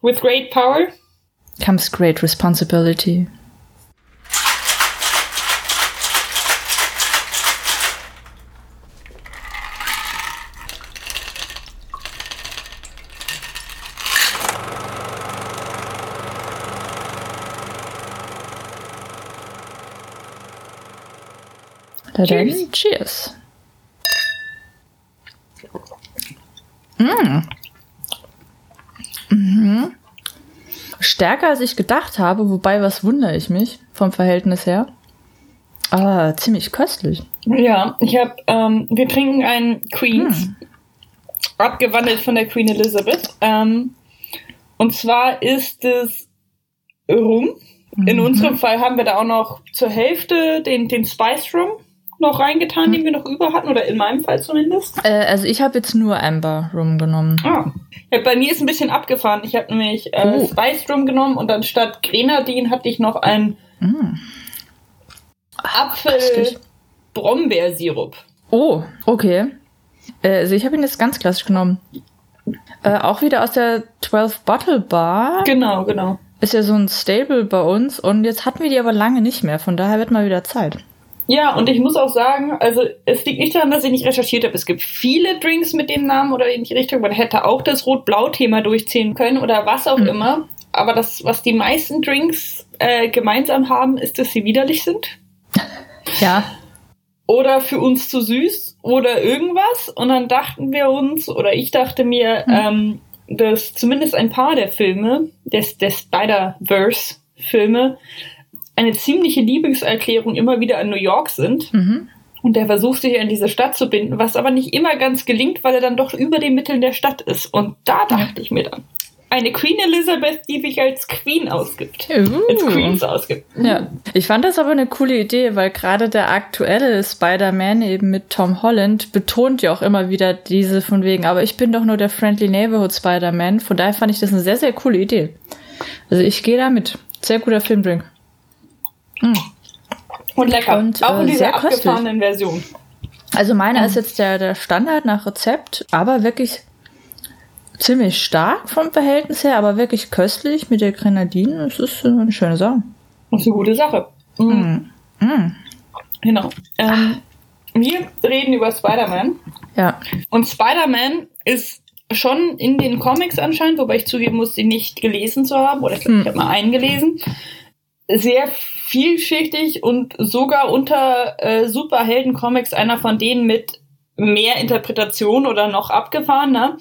With great power comes great responsibility. Cheers. Cheers. Mm. Stärker als ich gedacht habe, wobei was wundere ich mich vom Verhältnis her. Ah, ziemlich köstlich. Ja, ich habe, ähm, wir trinken einen Queens, hm. abgewandelt von der Queen Elizabeth. Ähm, und zwar ist es Rum. In mhm. unserem Fall haben wir da auch noch zur Hälfte den, den Spice Rum noch reingetan, hm. den wir noch über hatten, oder in meinem Fall zumindest? Äh, also ich habe jetzt nur Amber Rum genommen. Ah. Ja, bei mir ist ein bisschen abgefahren. Ich habe nämlich äh, oh. Spice Rum genommen und anstatt Grenadin hatte ich noch ein mm. Apfel-Brombeersirup. Oh, okay. Äh, also ich habe ihn jetzt ganz klassisch genommen. Äh, auch wieder aus der 12 Bottle Bar. Genau, genau. Ist ja so ein Stable bei uns und jetzt hatten wir die aber lange nicht mehr. Von daher wird mal wieder Zeit. Ja, und ich muss auch sagen, also es liegt nicht daran, dass ich nicht recherchiert habe. Es gibt viele Drinks mit dem Namen oder in die Richtung. Man hätte auch das Rot-Blau-Thema durchziehen können oder was auch mhm. immer. Aber das, was die meisten Drinks äh, gemeinsam haben, ist, dass sie widerlich sind. Ja. Oder für uns zu süß oder irgendwas. Und dann dachten wir uns, oder ich dachte mir, mhm. ähm, dass zumindest ein paar der Filme, des, des Spider-Verse-Filme, eine ziemliche Liebeserklärung immer wieder an New York sind. Mhm. Und der versucht sich an diese Stadt zu binden, was aber nicht immer ganz gelingt, weil er dann doch über den Mitteln der Stadt ist. Und da dachte ich mir dann, eine Queen Elizabeth, die sich als Queen ausgibt. Uh. Als Queens ausgibt. Ja, ich fand das aber eine coole Idee, weil gerade der aktuelle Spider-Man eben mit Tom Holland betont ja auch immer wieder diese von wegen, aber ich bin doch nur der Friendly Neighborhood Spider-Man. Von daher fand ich das eine sehr, sehr coole Idee. Also ich gehe da mit. Sehr guter Filmdrink. Mm. Und lecker. Und, Auch in äh, dieser abgefahrenen Version. Also meiner mm. ist jetzt der, der Standard nach Rezept, aber wirklich ziemlich stark vom Verhältnis her, aber wirklich köstlich mit der Grenadine. Das ist eine schöne Sache. Das ist eine gute Sache. Mhm. Mhm. Genau. Ähm, wir reden über Spider-Man. Ja. Und Spider-Man ist schon in den Comics anscheinend, wobei ich zugeben muss, die nicht gelesen zu haben, oder ich glaube, mhm. ich habe mal eingelesen, sehr vielschichtig und sogar unter äh, Superhelden-Comics einer von denen mit mehr Interpretation oder noch abgefahrener.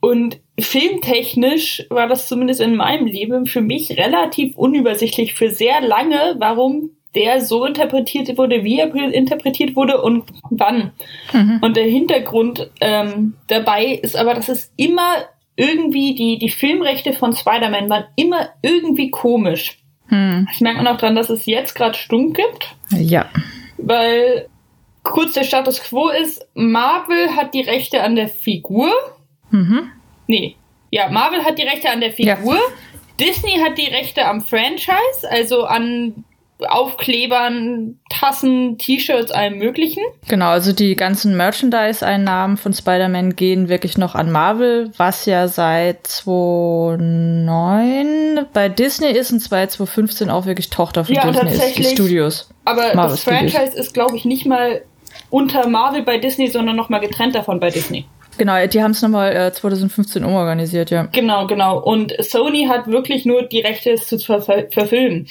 Und filmtechnisch war das zumindest in meinem Leben für mich relativ unübersichtlich für sehr lange, warum der so interpretiert wurde, wie er interpretiert wurde und wann. Mhm. Und der Hintergrund ähm, dabei ist aber, dass es immer irgendwie, die, die Filmrechte von Spider-Man waren immer irgendwie komisch. Hm. Das merkt man auch dran, dass es jetzt gerade Stunk gibt. Ja. Weil kurz der Status quo ist, Marvel hat die Rechte an der Figur. Mhm. Nee. Ja, Marvel hat die Rechte an der Figur. Ja. Disney hat die Rechte am Franchise, also an Aufklebern, Tassen, T-Shirts, allem möglichen. Genau, also die ganzen Merchandise-Einnahmen von Spider-Man gehen wirklich noch an Marvel, was ja seit 2009 bei Disney ist und seit 2015 auch wirklich Tochter von ja, Disney ist, die Studios. Aber Marvel das Franchise Studios. ist, glaube ich, nicht mal unter Marvel bei Disney, sondern nochmal getrennt davon bei Disney. Genau, die haben es nochmal äh, 2015 umorganisiert, ja. Genau, genau. Und Sony hat wirklich nur die Rechte, es zu ver verfilmen.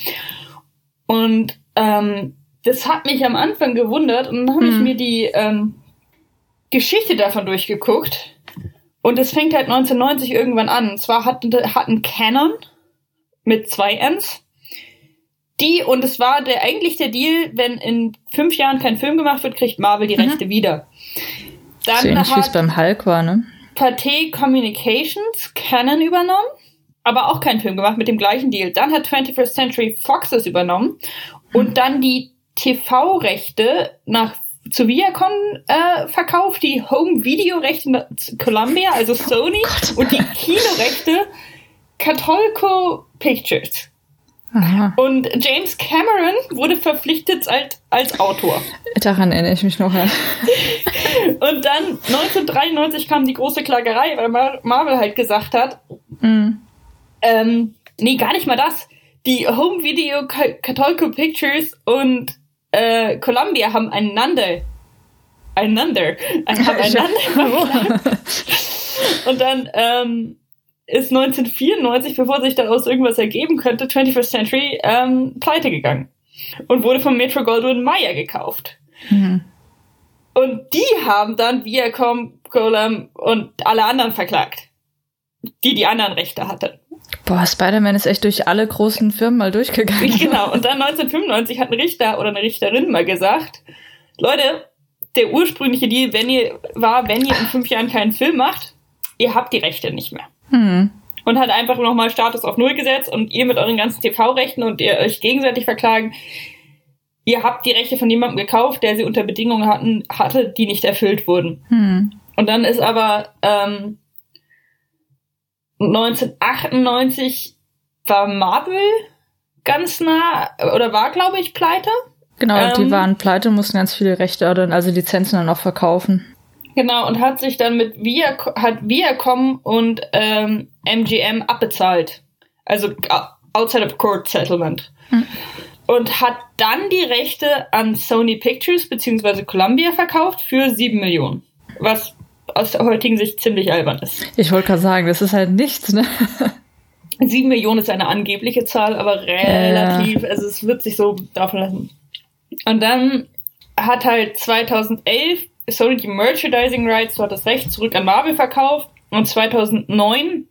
Und ähm, das hat mich am Anfang gewundert und dann habe hm. ich mir die ähm, Geschichte davon durchgeguckt. Und es fängt halt 1990 irgendwann an. Und zwar hatten, hatten Canon mit zwei N's die, und es war der eigentlich der Deal, wenn in fünf Jahren kein Film gemacht wird, kriegt Marvel die mhm. Rechte wieder. Dann so ähnlich, hat beim Hulk war, ne? Pathé Communications Canon übernommen aber auch keinen Film gemacht mit dem gleichen Deal. Dann hat 21st Century Fox das übernommen und hm. dann die TV-Rechte nach zu Viacom äh, verkauft, die Home-Video-Rechte Columbia, also Sony, oh und die Kinorechte Catolco Pictures. Aha. Und James Cameron wurde verpflichtet als, als Autor. Daran erinnere ich mich noch. Ja. und dann 1993 kam die große Klagerei, weil Marvel halt gesagt hat, mm Ähm, nee, gar nicht mal das. Die Home Video Catholico Pictures und äh, Columbia haben einander einander haben einander und dann ähm, ist 1994, bevor sich daraus irgendwas ergeben könnte, 21st Century ähm, pleite gegangen und wurde von Metro Goldwyn Mayer gekauft. Mhm. Und die haben dann Viacom, Golem und alle anderen verklagt, die die anderen Rechte hatten. Boah, Spider-Man ist echt durch alle großen Firmen mal durchgegangen. Genau, und dann 1995 hat ein Richter oder eine Richterin mal gesagt, Leute, der ursprüngliche Deal wenn ihr, war, wenn ihr in fünf Jahren keinen Film macht, ihr habt die Rechte nicht mehr. Hm. Und hat einfach nochmal Status auf Null gesetzt und ihr mit euren ganzen TV-Rechten und ihr euch gegenseitig verklagen, ihr habt die Rechte von jemandem gekauft, der sie unter Bedingungen hatten, hatte, die nicht erfüllt wurden. Hm. Und dann ist aber ähm, 1998 war Marvel ganz nah oder war, glaube ich, pleite. Genau, ähm, die waren pleite, mussten ganz viele Rechte, also Lizenzen dann auch verkaufen. Genau, und hat sich dann mit Via, hat Viacom und ähm, MGM abbezahlt. Also outside of court settlement. Hm. Und hat dann die Rechte an Sony Pictures bzw. Columbia verkauft für 7 Millionen. Was aus der heutigen Sicht ziemlich albern ist. Ich wollte gerade sagen, das ist halt nichts, ne? 7 Millionen ist eine angebliche Zahl, aber relativ, ja. also es wird sich so davon lassen. Und dann hat halt 2011 Sony die Merchandising Rights, so hat das Recht, zurück an Marvel verkauft. Und 2009,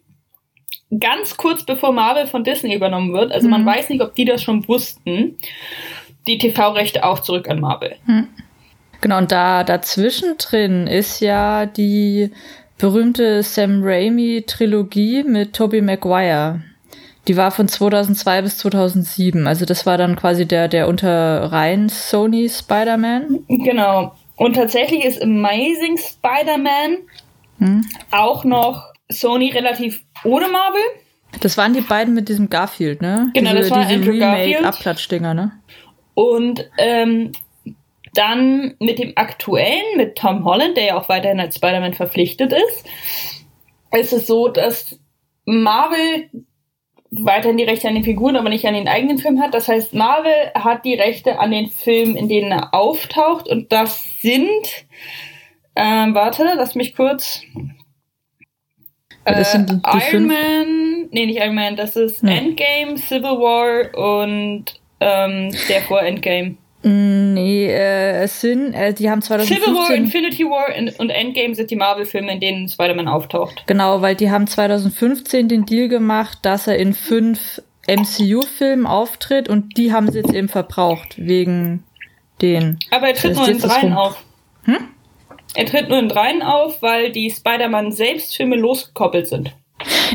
ganz kurz bevor Marvel von Disney übernommen wird, also mhm. man weiß nicht, ob die das schon wussten, die TV-Rechte auch zurück an Marvel. Mhm. Genau, und da dazwischen drin ist ja die berühmte Sam Raimi Trilogie mit Tobey Maguire. Die war von 2002 bis 2007. Also das war dann quasi der, der unter rein Sony Spider-Man. Genau. Und tatsächlich ist Amazing Spider-Man hm. auch noch Sony relativ ohne Marvel. Das waren die beiden mit diesem Garfield, ne? Genau, diese, das war diese Remake-Abklatschdinger, ne? Und ähm, dann mit dem aktuellen, mit Tom Holland, der ja auch weiterhin als Spider-Man verpflichtet ist, ist es so, dass Marvel weiterhin die Rechte an den Figuren, aber nicht an den eigenen Film hat. Das heißt, Marvel hat die Rechte an den Filmen, in denen er auftaucht. Und das sind, ähm, warte, lass mich kurz. Äh, das sind die, die Iron fünf? Man, nee, nicht Iron Man, das ist nee. Endgame, Civil War und ähm, der vor Endgame. Nee, äh, es sind, äh, die haben 2015... Civil War, Infinity War und Endgame sind die Marvel-Filme, in denen Spider-Man auftaucht. Genau, weil die haben 2015 den Deal gemacht, dass er in fünf MCU-Filmen auftritt und die haben sie jetzt eben verbraucht, wegen den... Aber er tritt nur in dreien auf. Hm? Er tritt nur in dreien auf, weil die Spider-Man-Selbstfilme losgekoppelt sind.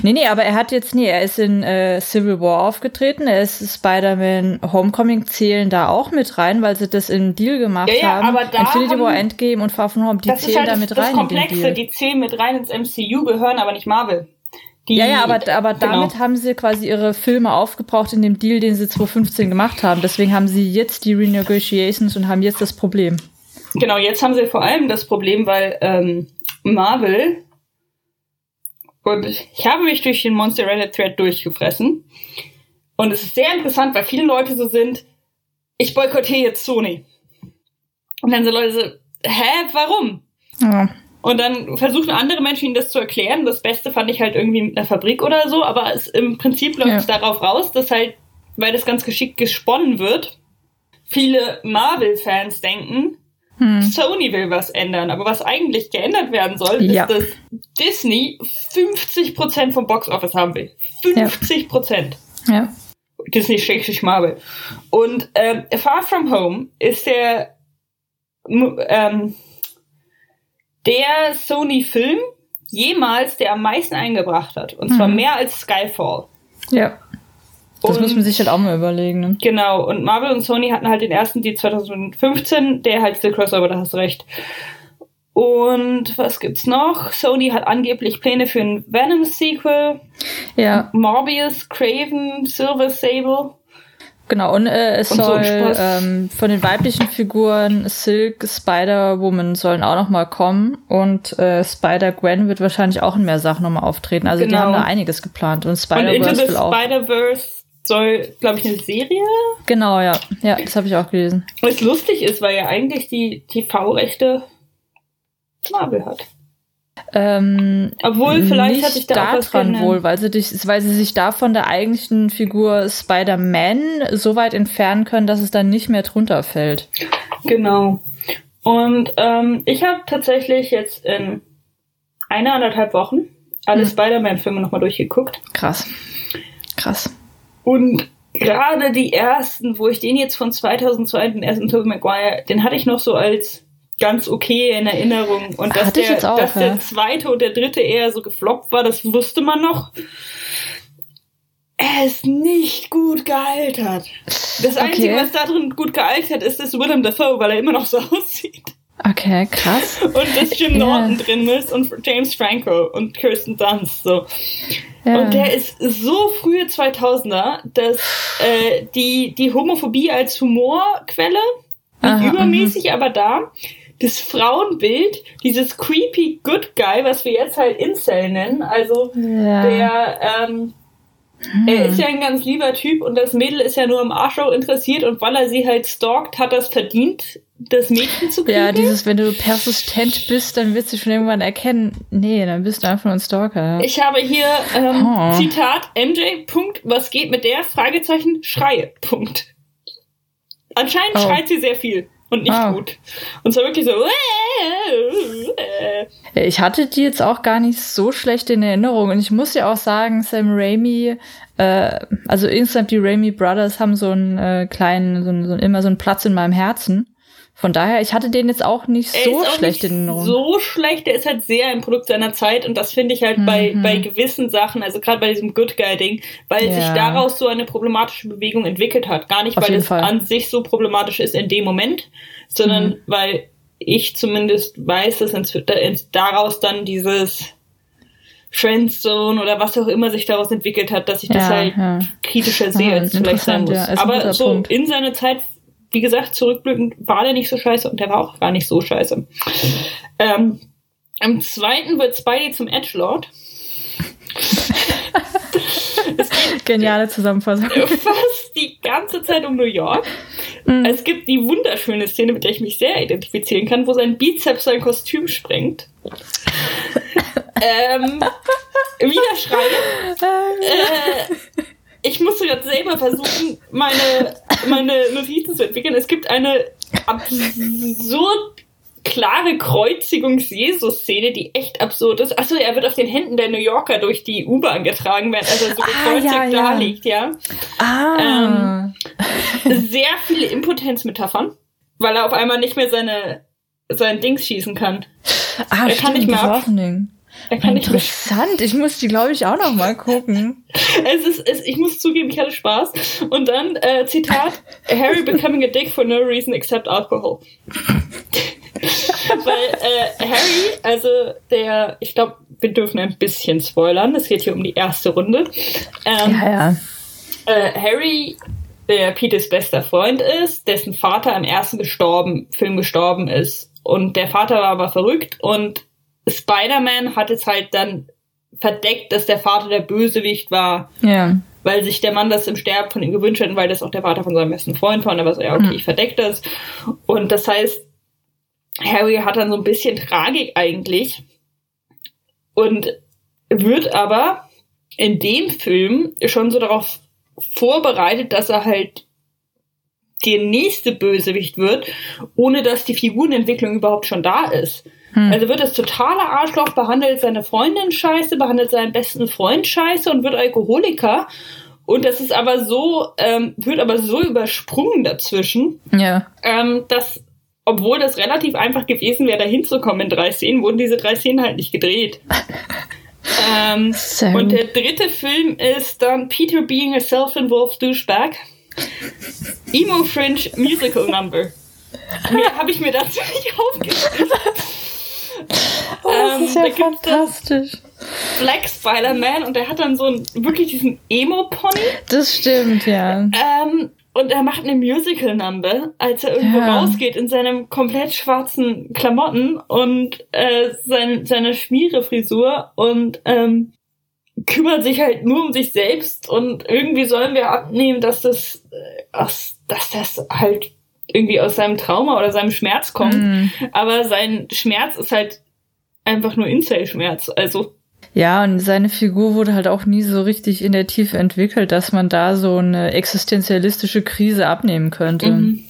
Nee, nee, aber er hat jetzt, nee, er ist in äh, Civil War aufgetreten, er ist Spider-Man Homecoming zählen da auch mit rein, weil sie das in Deal gemacht ja, ja, haben. Aber da Infinity haben, War Endgame und Far From Home, die zählen halt da mit das rein. Das Komplexe, die zählen mit rein ins MCU, gehören aber nicht Marvel. Die, ja, ja, aber, aber genau. damit haben sie quasi ihre Filme aufgebraucht in dem Deal, den sie 2015 gemacht haben. Deswegen haben sie jetzt die Renegotiations und haben jetzt das Problem. Genau, jetzt haben sie vor allem das Problem, weil ähm, Marvel und ich habe mich durch den Monster Reddit Thread durchgefressen. Und es ist sehr interessant, weil viele Leute so sind, ich boykottiere jetzt Sony. Und dann sind Leute so, hä, warum? Ja. Und dann versuchen andere Menschen ihnen das zu erklären. Das Beste fand ich halt irgendwie mit einer Fabrik oder so, aber es, im Prinzip läuft es darauf raus, dass halt, weil das ganz geschickt gesponnen wird, viele Marvel-Fans denken, hm. Sony will was ändern, aber was eigentlich geändert werden soll, ja. ist, dass Disney 50% vom Boxoffice haben will. 50%. Ja. ja. Disney schrägstrich Marvel. Und ähm, Far From Home ist der ähm, der Sony-Film jemals, der am meisten eingebracht hat. Und zwar mhm. mehr als Skyfall. Ja. Das und, muss man sich halt auch mal überlegen. Ne? Genau, und Marvel und Sony hatten halt den ersten, die 2015, der halt der Crossover, da hast du recht. Und was gibt's noch? Sony hat angeblich Pläne für ein Venom-Sequel. Ja. Morbius, Craven, Silver Sable. Genau, und äh, es Und so soll Spaß. ähm, von den weiblichen Figuren Silk, Spider-Woman sollen auch noch mal kommen und äh, Spider-Gwen wird wahrscheinlich auch in mehr Sachen noch mal auftreten. Also die Genau. haben da einiges geplant und Und Into Spider-Verse the will auch. Spider-Verse soll, glaube ich, eine Serie. genau, ja. Ja, das habe ich auch gelesen. Was lustig ist, weil ja eigentlich die TV-Rechte Marvel hat. Ähm, Obwohl, vielleicht nicht hat sich da auch was daran geändert. wohl, weil sie, dich, weil sie sich da von der eigentlichen Figur Spider-Man so weit entfernen können, dass es dann nicht mehr drunter fällt. Genau. Und ähm, ich habe tatsächlich jetzt in einer, anderthalb Wochen alle Hm. Spider-Man-Filme nochmal durchgeguckt. Krass. Krass. Und gerade die ersten, wo ich den jetzt von 2002, den ersten Tobey Maguire, den hatte ich noch so als ganz okay in Erinnerung. Und dass, Hatte der, auch, dass ja. der zweite und der dritte eher so gefloppt war, das wusste man noch. Er ist nicht gut gealtert. Das Einzige, Okay. was da drin gut gealtert ist, ist Willem Dafoe, weil er immer noch so aussieht. Okay, krass. Und dass Jim Ja. Norton drin ist und James Franco und Kirsten Dunst. So. Ja. Und der ist so frühe 2000er, dass äh, die, die Homophobie als Humorquelle nicht Aha, übermäßig, aber da. Das Frauenbild, dieses creepy Good Guy, was wir jetzt halt Incel nennen, also ja. der, ähm, er ist ja ein ganz lieber Typ und das Mädel ist ja nur am Arschloch interessiert und weil er sie halt stalkt, hat das verdient, das Mädchen zu kriegen. Ja, dieses, wenn du persistent bist, dann wirst du schon irgendwann erkennen, nee, dann bist du einfach nur ein Stalker. Ich habe hier ähm, Oh. Zitat MJ. Punkt, was geht mit der? Fragezeichen Schreie. Punkt. Anscheinend Oh. schreit sie sehr viel und nicht Oh. gut. Und zwar wirklich so. Ich hatte die jetzt auch gar nicht so schlecht in Erinnerung. Und ich muss ja auch sagen, Sam Raimi, äh, also insgesamt die Raimi Brothers haben so einen äh, kleinen, so, einen- so einen- immer so einen Platz in meinem Herzen. Von daher, ich hatte den jetzt auch nicht Er so schlecht nicht in Erinnerung. so schlecht, er ist halt sehr ein Produkt seiner Zeit und das finde ich halt bei, Mhm. bei gewissen Sachen, also gerade bei diesem Good Guy Ding, weil Ja. sich daraus so eine problematische Bewegung entwickelt hat. Gar nicht, Auf weil es Fall. an sich so problematisch ist in dem Moment, sondern Mhm. weil ich zumindest weiß, dass ins, da- ins, daraus dann dieses Friendzone oder was auch immer sich daraus entwickelt hat, dass ich das Ja, halt ja. kritischer sehe, als es vielleicht sein muss. Aber so Punkt. in seiner Zeit, wie gesagt, zurückblickend war der nicht so scheiße und der war auch gar nicht so scheiße. Ähm, am zweiten wird Spidey zum Edgelord. Geniale Zusammenfassung. Fast die ganze Zeit um New York. Mhm. Es gibt die wunderschöne Szene, mit der ich mich sehr identifizieren kann, wo sein Bizeps sein Kostüm sprengt. ähm, wieder schreien. Äh, ich musste gerade selber versuchen, meine, meine Notizen zu entwickeln. Es gibt eine absurd klare Kreuzigungs-Jesus-Szene, die echt absurd ist. Achso, er wird auf den Händen der New Yorker durch die U-Bahn getragen, während er so gekreuzigt ja, ja. da liegt, ja. Ah. Sehr viele Impotenzmetaphern, weil er auf einmal nicht mehr seine sein Dings schießen kann. ah, er kann nicht mehr ab- Er Interessant. Ich muss die, glaube ich, auch noch mal gucken. es ist, es, ich muss zugeben, ich hatte Spaß. Und dann, äh, Zitat, Harry becoming a dick for no reason except alcohol. Weil äh, Harry, also der, ich glaube, wir dürfen ein bisschen spoilern. Es geht hier um die erste Runde. Ähm, Ja, ja. äh, Harry, der Peters bester Freund ist, dessen Vater im ersten gestorben, Film gestorben ist. Und der Vater war aber verrückt und Spider-Man hat es halt dann verdeckt, dass der Vater der Bösewicht war, Ja. weil sich der Mann das im Sterben von ihm gewünscht hat und weil das auch der Vater von seinem besten Freund war. Und er war so, ja, okay, ich verdeck das. Und das heißt, Harry hat dann so ein bisschen Tragik eigentlich und wird aber in dem Film schon so darauf vorbereitet, dass er halt der nächste Bösewicht wird, ohne dass die Figurenentwicklung überhaupt schon da ist. Hm. Also wird das totale Arschloch, behandelt seine Freundin scheiße, behandelt seinen besten Freund scheiße und wird Alkoholiker. Und das ist aber so, ähm, wird aber so übersprungen dazwischen, Ja. ähm, dass, obwohl das relativ einfach gewesen wäre, da hinzukommen in drei Szenen, wurden diese drei Szenen halt nicht gedreht. ähm, und der dritte Film ist dann Peter being a self-involved douchebag. Emo Fringe Musical Number. Mehr habe ich mir dazu nicht aufgeschrieben. Oh, das Ähm, ist ja da fantastisch. Black Spider-Man und der hat dann so einen, wirklich diesen Emo-Pony. Das stimmt, ja. Ähm, und er macht eine Musical-Number, als er irgendwo Ja. rausgeht in seinem komplett schwarzen Klamotten und äh, sein, seiner Schmierefrisur und ähm, kümmert sich halt nur um sich selbst und irgendwie sollen wir abnehmen, dass das, äh, aus, dass das halt irgendwie aus seinem Trauma oder seinem Schmerz kommt. Mhm. Aber sein Schmerz ist halt einfach nur Incel-Schmerz. Also, Ja, und seine Figur wurde halt auch nie so richtig in der Tiefe entwickelt, dass man da so eine existenzialistische Krise abnehmen könnte. mhm.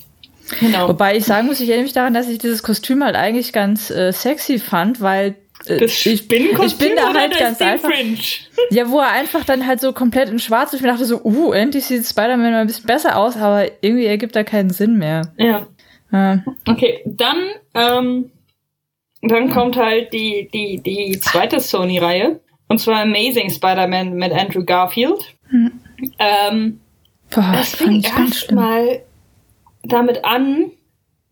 genau. Wobei ich sagen muss, ich erinnere mich daran, dass ich dieses Kostüm halt eigentlich ganz äh, sexy fand, weil Das ich, Spinnenkostüm ich bin da halt ganz einfach. Fringe? Ja, wo er einfach dann halt so komplett in schwarz ist. Ich mir dachte so, uh, endlich sieht Spider-Man mal ein bisschen besser aus, aber irgendwie ergibt da keinen Sinn mehr. Ja. Äh, Okay, dann, ähm, dann kommt halt die, die, die zweite Sony-Reihe. Und zwar Amazing Spider-Man mit Andrew Garfield. Ähm, boah, das fing erstmal damit an,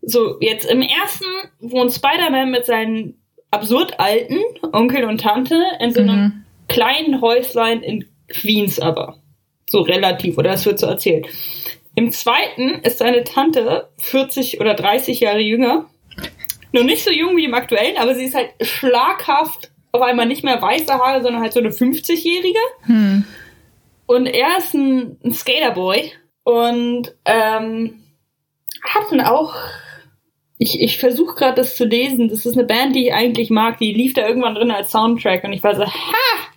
so jetzt im ersten wohnt Spider-Man mit seinen absurd alten Onkel und Tante in so einem Mhm. kleinen Häuslein in Queens aber. So relativ, oder es wird so erzählt. Im zweiten ist seine Tante 40 oder 30 Jahre jünger. Nur nicht so jung wie im aktuellen, aber sie ist halt schlaghaft auf einmal nicht mehr weiße Haare, sondern halt so eine 50-Jährige. Hm. Und er ist ein, ein Skaterboy und ähm, hat dann auch. Ich, ich versuche gerade das zu lesen. Das ist eine Band, die ich eigentlich mag. Die lief da irgendwann drin als Soundtrack und ich war so, ha!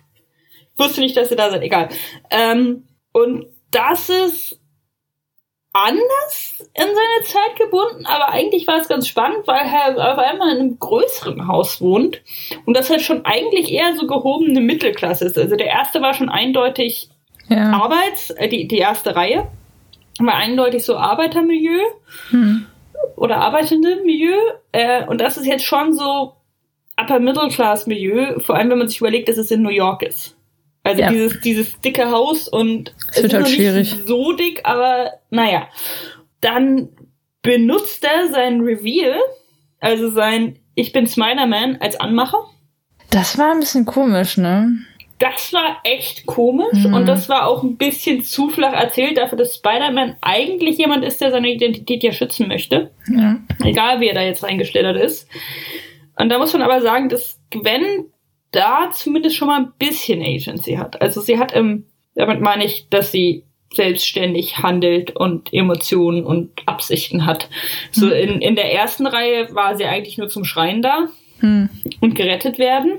Ich wusste nicht, dass ihr da seid. Egal. Ähm, und das ist anders in seine Zeit gebunden, aber eigentlich war es ganz spannend, weil er auf einmal in einem größeren Haus wohnt und das halt schon eigentlich eher so gehobene Mittelklasse ist. Also der erste war schon eindeutig Ja. Arbeits, äh, die, die erste Reihe war eindeutig so Arbeitermilieu Hm. Oder arbeitende Milieu. Äh, und das ist jetzt schon so Upper Middle Class Milieu, vor allem wenn man sich überlegt, dass es in New York ist. Also Ja. dieses, dieses dicke Haus und Es wird halt schwierig. nicht so dick, aber naja. Dann benutzt er sein Reveal, also sein Ich bin Spider-Man als Anmacher. Das war ein bisschen komisch, ne? Das war echt komisch Mhm. und das war auch ein bisschen zu flach erzählt dafür, dass Spider-Man eigentlich jemand ist, der seine Identität ja schützen möchte. Ja. Egal, wie er da jetzt reingestellt ist. Und da muss man aber sagen, dass Gwen da zumindest schon mal ein bisschen Agency hat. Also sie hat im, damit meine ich, dass sie selbstständig handelt und Emotionen und Absichten hat. So Mhm. in, in der ersten Reihe war sie eigentlich nur zum Schreien da Hm. und gerettet werden.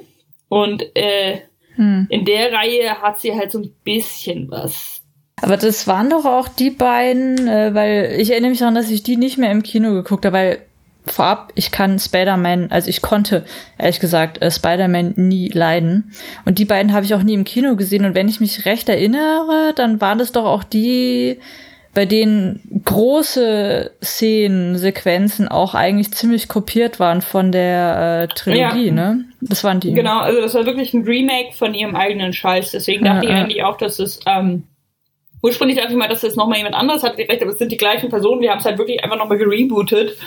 Und äh, Hm. in der Reihe hat sie halt so ein bisschen was. Aber das waren doch auch die beiden, äh, weil ich erinnere mich daran, dass ich die nicht mehr im Kino geguckt habe, weil vorab, ich kann Spider-Man, also ich konnte, ehrlich gesagt, äh, Spider-Man nie leiden. Und die beiden habe ich auch nie im Kino gesehen. Und wenn ich mich recht erinnere, dann waren das doch auch die, bei denen große Szenen, Sequenzen auch eigentlich ziemlich kopiert waren von der äh, Trilogie, Ja. ne? Das waren die. Genau, also das war wirklich ein Remake von ihrem eigenen Scheiß. Deswegen Ja, dachte ich ja. eigentlich auch, dass es ähm, ursprünglich dachte ich mal, dass das nochmal jemand anderes hat recht, aber es sind die gleichen Personen. Wir haben es halt wirklich einfach nochmal gerebootet.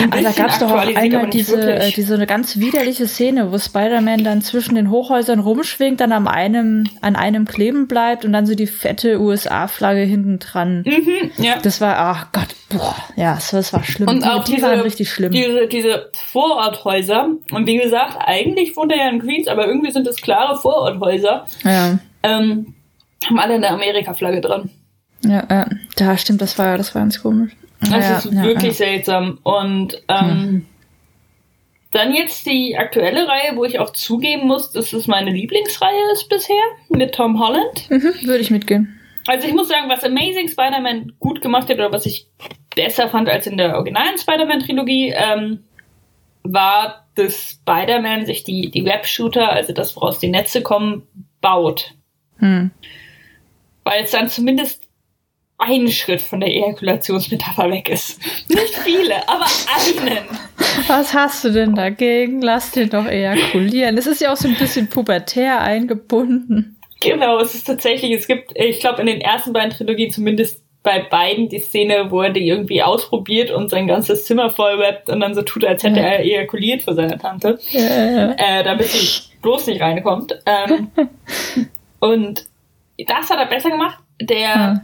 Ein Aber da gab es doch auch einmal diese, äh, diese eine ganz widerliche Szene, wo Spider-Man dann zwischen den Hochhäusern rumschwingt, dann an einem, an einem kleben bleibt und dann so die fette USA-Flagge hinten dran. Mhm, ja. Das war, ach Gott, boah, ja, das, das war schlimm. Und die, auch die diese, waren richtig schlimm. Diese, diese Vororthäuser. Und wie gesagt, eigentlich wohnt er ja in Queens, aber irgendwie sind es klare Vororthäuser. ja, Ähm, haben alle eine Amerika-Flagge dran. ja, ja, da stimmt, das war, das war ganz komisch. Das ja, ist ja, wirklich ja. seltsam. Und ähm, dann jetzt die aktuelle Reihe, wo ich auch zugeben muss, dass es meine Lieblingsreihe ist bisher, mit Tom Holland. Mhm, würde ich mitgehen. Also ich muss sagen, was Amazing Spider-Man gut gemacht hat oder was ich besser fand als in der originalen Spider-Man-Trilogie, ähm, war, dass Spider-Man sich die, die Web-Shooter, also das, woraus die Netze kommen, baut. Hm. Weil es dann zumindest einen Schritt von der Ejakulationsmetapher weg ist. Nicht viele, aber einen. Was hast du denn dagegen? Lass den doch ejakulieren. Es ist ja auch so ein bisschen pubertär eingebunden. Genau, es ist tatsächlich, es gibt, ich glaube, in den ersten beiden Trilogien zumindest bei beiden die Szene, wo er die irgendwie ausprobiert und sein ganzes Zimmer vollwebbt und dann so tut, als hätte Ja. er ejakuliert vor seiner Tante, Äh, äh, damit sie bloß nicht reinkommt. Ähm, und das hat er besser gemacht. Der Ja.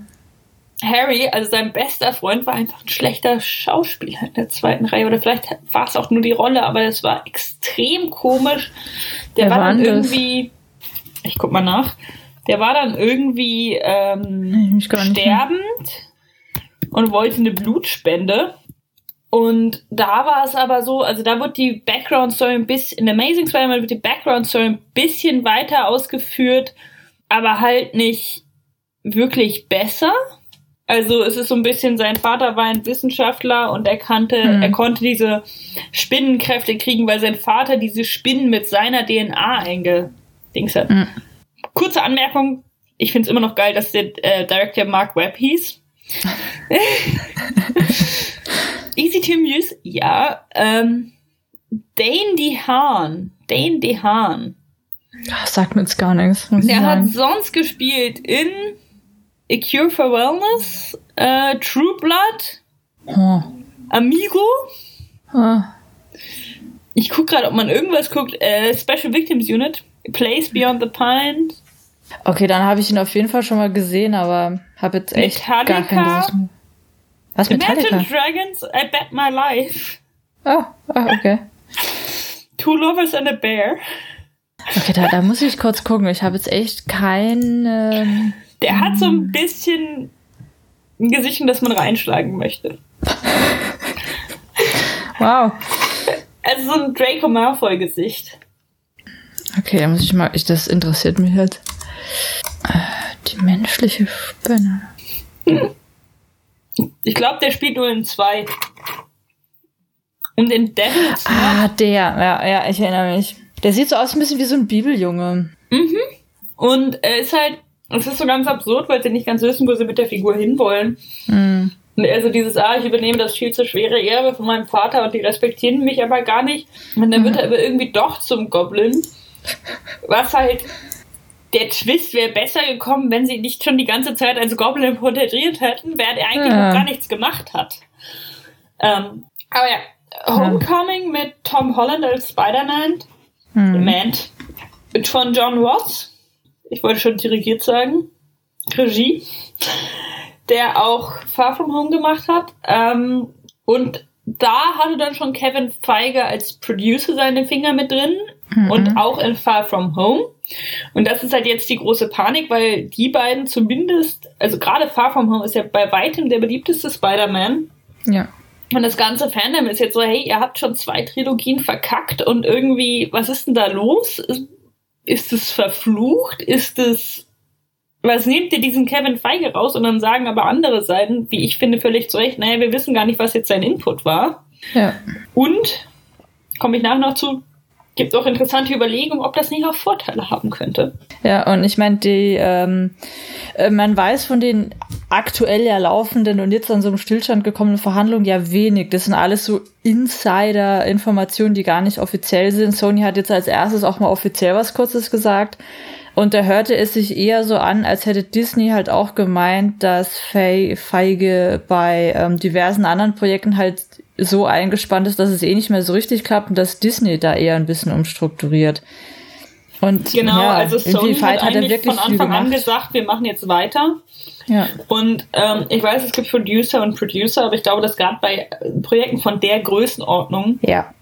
Harry, also sein bester Freund, war einfach ein schlechter Schauspieler in der zweiten Reihe. Oder vielleicht war es auch nur die Rolle, aber es war extrem komisch. Der Wer war dann irgendwie, ich guck mal nach, der war dann irgendwie ähm, sterbend und wollte eine Blutspende. Und da war es aber so, also da wird die Background Story ein bisschen, in Amazing Spider-Man wird die Background Story ein bisschen weiter ausgeführt, aber halt nicht wirklich besser. Also es ist so ein bisschen, sein Vater war ein Wissenschaftler und er kannte, Hm. er konnte diese Spinnenkräfte kriegen, weil sein Vater diese Spinnen mit seiner DNA eingedings hat. Hm. Kurze Anmerkung, ich finde es immer noch geil, dass der äh, Director Mark Webb hieß. Easy to use, ja. Ähm, Dane DeHaan. Dane DeHaan. Sagt mir jetzt gar nichts. Der hat sonst gespielt in A Cure for Wellness, äh, True Blood, Oh. Amigo. Oh. Ich guck gerade, ob man irgendwas guckt. Äh, Special Victims Unit, Place Beyond the Pines. Okay, dann habe ich ihn auf jeden Fall schon mal gesehen, aber habe jetzt echt gar kein Metallica? Gesicht. Was Metallica? Imagine Dragons, I Bet My Life. Oh, oh, okay. Two Lovers and a Bear. Okay, da, da muss ich kurz gucken. Ich habe jetzt echt kein. Ähm, Der hat so ein bisschen ein Gesicht, in das man reinschlagen möchte. wow. Also so ein Draco Malfoy Gesicht. Okay, da muss ich mal. Ich, das interessiert mich halt. Äh, Die menschliche Spinne. Ich glaube, der spielt nur in zwei. Und in Devil's Ah, der. Ja, ja, ich erinnere mich. Der sieht so aus ein bisschen wie so ein Bibeljunge. Und er ist halt, es ist so ganz absurd, weil sie nicht ganz wissen, wo sie mit der Figur hinwollen. Hm. Und er so dieses, ah, ich übernehme das viel zu schwere Erbe von meinem Vater und die respektieren mich aber gar nicht. Und dann wird er aber irgendwie doch zum Goblin. Was halt, der Twist wäre besser gekommen, wenn sie nicht schon die ganze Zeit als Goblin porträtiert hätten, während er eigentlich Ja. noch gar nichts gemacht hat. Ähm, aber ja, Homecoming mit Tom Holland als Spider-Man. Hm. Man. Von John Watts. Ich wollte schon dirigiert sagen. Regie. Der auch Far From Home gemacht hat. Ähm, und da hatte dann schon Kevin Feige als Producer seine Finger mit drin. Und auch in Far From Home. Und das ist halt jetzt die große Panik, weil die beiden zumindest, also gerade Far From Home ist ja bei weitem der beliebteste Spider-Man. Ja. Und das ganze Fandom ist jetzt so, hey, ihr habt schon zwei Trilogien verkackt und irgendwie, was ist denn da los? Ist- es verflucht? Ist es, was nehmt ihr diesen Kevin Feige raus? Und dann sagen aber andere Seiten, wie ich finde, völlig zu Recht, naja, wir wissen gar nicht, was jetzt sein Input war. Ja. Und, komme ich nachher noch zu, gibt auch interessante Überlegungen, ob das nicht auch Vorteile haben könnte. Ja, und ich meine, die, ähm, äh, man weiß von den aktuell ja laufenden und jetzt an so einem Stillstand gekommenen Verhandlungen ja wenig. Das sind alles so Insider-Informationen, die gar nicht offiziell sind. Sony hat jetzt als erstes auch mal offiziell was Kurzes gesagt. Und da hörte es sich eher so an, als hätte Disney halt auch gemeint, dass Fei- Feige bei ähm, diversen anderen Projekten halt so eingespannt ist, dass es eh nicht mehr so richtig klappt und dass Disney da eher ein bisschen umstrukturiert. Und Genau, ja, also Sony hat hat er eigentlich wirklich von Anfang an gesagt, wir machen jetzt weiter. Ja. Und ähm, ich weiß, es gibt Producer und Producer, aber ich glaube, dass gerade bei äh, Projekten von der Größenordnung, ja.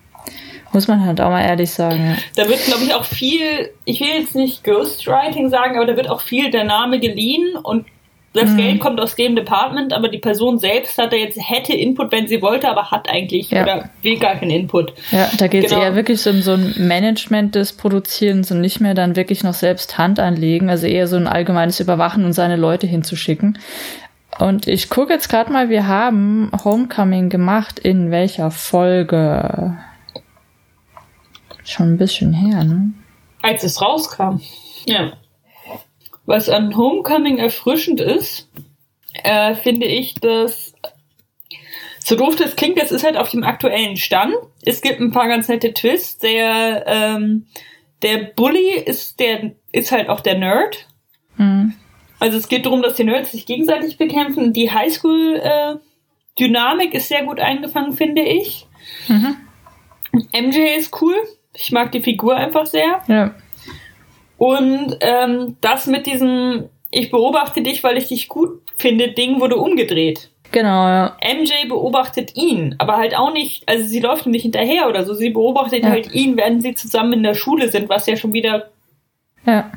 Muss man halt auch mal ehrlich sagen. da wird, glaube ich, auch viel, ich will jetzt nicht Ghostwriting sagen, aber da wird auch viel der Name geliehen und das Mhm. Geld kommt aus dem Department, aber die Person selbst hat da jetzt, hätte Input, wenn sie wollte, aber hat eigentlich Ja. oder will gar keinen Input. Ja, ja da geht es Genau. eher wirklich so um so ein Management des Produzierens und nicht mehr dann wirklich noch selbst Hand anlegen, also eher so ein allgemeines Überwachen und seine Leute hinzuschicken. Und ich gucke jetzt gerade mal, wir haben Homecoming gemacht. In welcher Folge? Schon ein bisschen her, ne? Als es rauskam. Ja. Was an Homecoming erfrischend ist, äh, finde ich, dass so doof das klingt, das ist halt auf dem aktuellen Stand. Es gibt ein paar ganz nette Twists. Der, ähm, der Bully ist der, ist halt auch der Nerd. Hm. Also es geht darum, dass die Nerds sich gegenseitig bekämpfen. Die Highschool-Dynamik ist sehr gut eingefangen, finde ich. Mhm. MJ ist cool. Ich mag die Figur einfach sehr. Ja. Und ähm, das mit diesem, ich beobachte dich, weil ich dich gut finde, Ding wurde umgedreht. Genau, ja. MJ beobachtet ihn, aber halt auch nicht, also sie läuft ihm nicht hinterher oder so, sie beobachtet Ja. halt ihn, während sie zusammen in der Schule sind, was ja schon wieder Ja.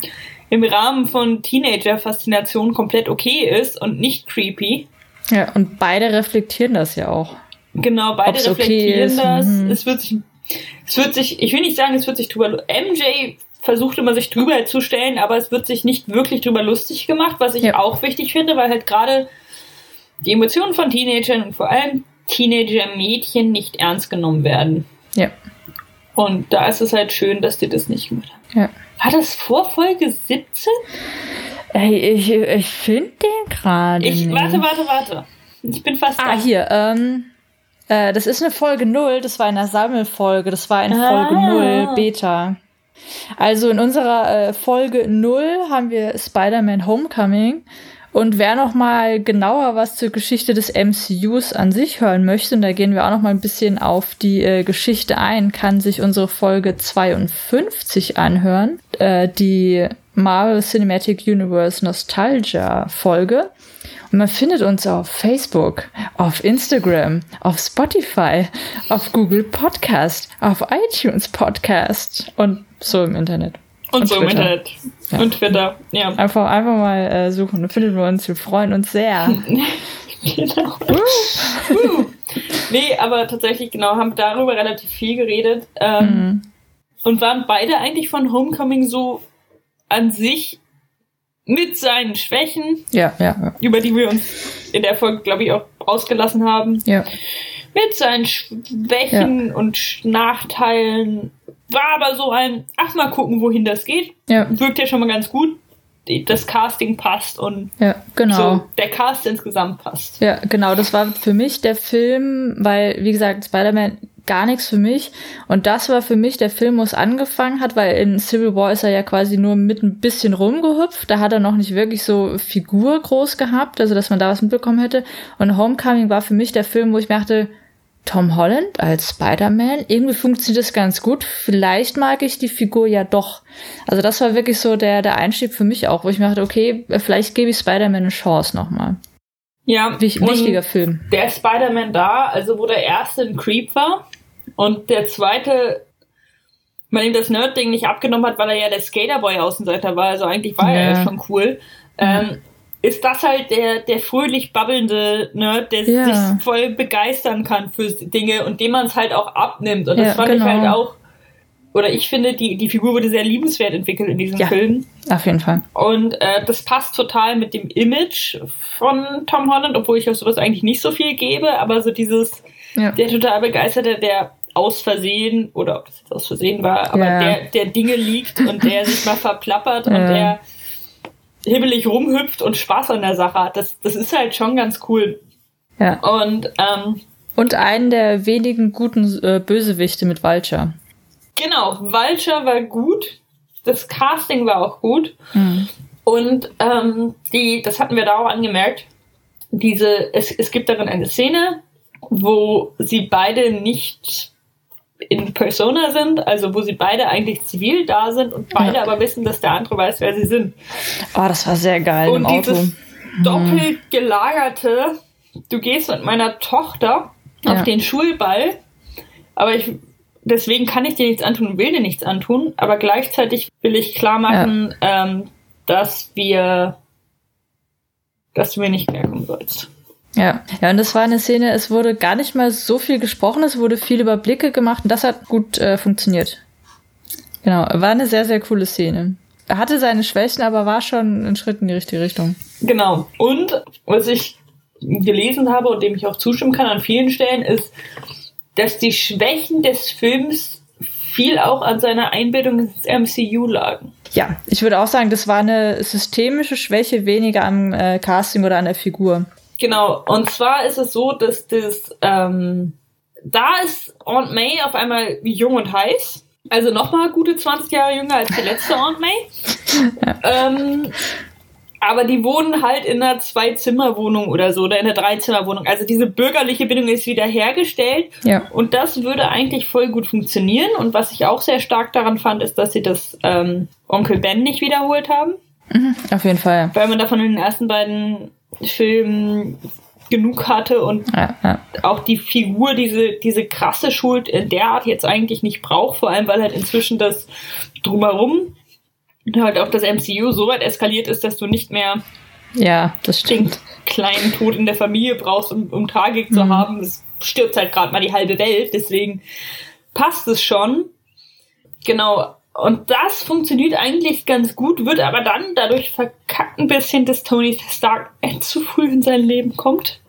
im Rahmen von Teenager-Faszination komplett okay ist und nicht creepy. Ja, und beide reflektieren das ja auch. Genau, beide Ob's okay reflektieren ist, das. mhm. Es wird sich, es wird sich, ich will nicht sagen, es wird sich drüber, MJ versucht immer sich drüber zu stellen, aber es wird sich nicht wirklich drüber lustig gemacht, was ich Ja. auch wichtig finde, weil halt gerade die Emotionen von Teenagern und vor allem Teenager-Mädchen nicht ernst genommen werden. Ja. Und da ist es halt schön, dass die das nicht gemacht haben. Ja. War das vor Folge 17? Ey, ich, ich finde den gerade. Warte, warte, warte. Ich bin fast Ah, da. hier, ähm, äh, das ist eine Folge 0, das war in der Sammelfolge, das war in Folge Ah. 0 Beta. Also in unserer äh, Folge 0 haben wir Spider-Man Homecoming. Und wer noch mal genauer was zur Geschichte des MCUs an sich hören möchte, und da gehen wir auch noch mal ein bisschen auf die äh, Geschichte ein, kann sich unsere Folge 52 anhören, äh, die Marvel Cinematic Universe Nostalgia Folge. Und man findet uns auf Facebook, auf Instagram, auf Spotify, auf Google Podcast, auf iTunes Podcast und so im Internet. und so im Twitter. Internet. Ja. Und Twitter. Ja. Einfach, einfach mal äh, suchen, dann finden wir uns. Wir freuen uns sehr. Genau. Uh. nee, aber tatsächlich, genau, haben darüber relativ viel geredet. Ähm, Mhm. Und waren beide eigentlich von Homecoming so an sich mit seinen Schwächen, Ja, ja, ja. über die wir uns in der Folge, glaube ich, auch ausgelassen haben, Ja, mit seinen Schwächen und Nachteilen, war aber so ein, ach mal gucken, wohin das geht. ja, Wirkt ja schon mal ganz gut. Das Casting passt und ja, genau. so der Cast insgesamt passt. Ja, genau, das war für mich der Film, weil, wie gesagt, Spider-Man gar nichts für mich. Und das war für mich der Film, wo es angefangen hat, weil in Civil War ist er ja quasi nur mit ein bisschen rumgehüpft. Da hat er noch nicht wirklich so Figur groß gehabt, also dass man da was mitbekommen hätte. Und Homecoming war für mich der Film, wo ich mir dachte, Tom Holland als Spider-Man, irgendwie funktioniert das ganz gut. Vielleicht mag ich die Figur ja doch. Also das war wirklich so der, der Einstieg für mich auch, wo ich mir dachte, okay, vielleicht gebe ich Spider-Man eine Chance nochmal. Ja, Wich, wichtiger Film. der Spider-Man da, also wo der erste ein Creep war und der zweite man ihm das Nerd-Ding nicht abgenommen hat, weil er ja der Skaterboy-Außenseiter war, also eigentlich war er Ja. ja schon cool, ähm, ist das halt der, der fröhlich babbelnde Nerd, der Ja. sich voll begeistern kann für Dinge und dem man es halt auch abnimmt. Und das Ja, fand genau. ich halt auch, oder ich finde, die, die Figur wurde sehr liebenswert entwickelt in diesem Ja. Film. Auf jeden Fall. Und äh, das passt total mit dem Image von Tom Holland, obwohl ich auf sowas eigentlich nicht so viel gebe, aber so dieses, Ja. der total begeisterte, der aus Versehen, oder ob das jetzt aus Versehen war, aber Ja. der, der Dinge liegt und der sich mal verplappert und Ja. der hibbelig rumhüpft und Spaß an der Sache hat. Das, das ist halt schon ganz cool. Ja. Und ähm, Und einen der wenigen guten äh, Bösewichte mit Vulture. genau, Vulture war gut, das Casting war auch gut. Mhm. Und ähm, die, das hatten wir da auch angemerkt, diese, es, es gibt darin eine Szene, wo sie beide nicht in Persona sind, also wo sie beide eigentlich zivil da sind und beide Ja. aber wissen, dass der andere weiß, wer sie sind. Oh, das war sehr geil und im Auto. dieses doppelt gelagerte, du gehst mit meiner Tochter auf Ja. den Schulball, aber ich deswegen kann ich dir nichts antun und will dir nichts antun, aber gleichzeitig will ich klar machen, ähm, dass wir dass du mir nicht mehr kommen sollst. Ja. ja, und das war eine Szene, es wurde gar nicht mal so viel gesprochen, es wurde viel über Blicke gemacht und das hat gut äh, funktioniert. Genau, war eine sehr, sehr coole Szene. Er hatte seine Schwächen, aber war schon ein Schritt in die richtige Richtung. Genau. Und was ich gelesen habe und dem ich auch zustimmen kann an vielen Stellen, ist, dass die Schwächen des Films viel auch an seiner Einbindung ins MCU lagen. Ja, ich würde auch sagen, das war eine systemische Schwäche, weniger am äh, Casting oder an der Figur. Genau. Und zwar ist es so, dass das, ähm, da ist Aunt May auf einmal jung und heiß. Also nochmal gute 20 Jahre jünger als die letzte Aunt May. ähm, aber die wohnen halt in einer Zwei-Zimmer-Wohnung oder so, oder in einer Dreizimmer-Wohnung. Also diese bürgerliche Bindung ist wieder hergestellt. Ja. Und das würde eigentlich voll gut funktionieren. Und was ich auch sehr stark daran fand, ist, dass sie das ähm, Onkel Ben nicht wiederholt haben. Mhm, auf jeden Fall. Weil man davon in den ersten beiden Filmen genug hatte und Ja, ja. auch die Figur diese, diese krasse Schuld in der Art jetzt eigentlich nicht braucht, vor allem weil halt inzwischen das drumherum und halt auch das MCU so weit eskaliert ist, dass du nicht mehr ja das den stimmt. kleinen Tod in der Familie brauchst, um, um Tragik zu Mhm. haben. Es stirbt halt gerade mal die halbe Welt, deswegen passt es schon. Genau. Und das funktioniert eigentlich ganz gut, wird aber dann dadurch verkackt ein bisschen, dass Tony Stark zu früh in sein Leben kommt.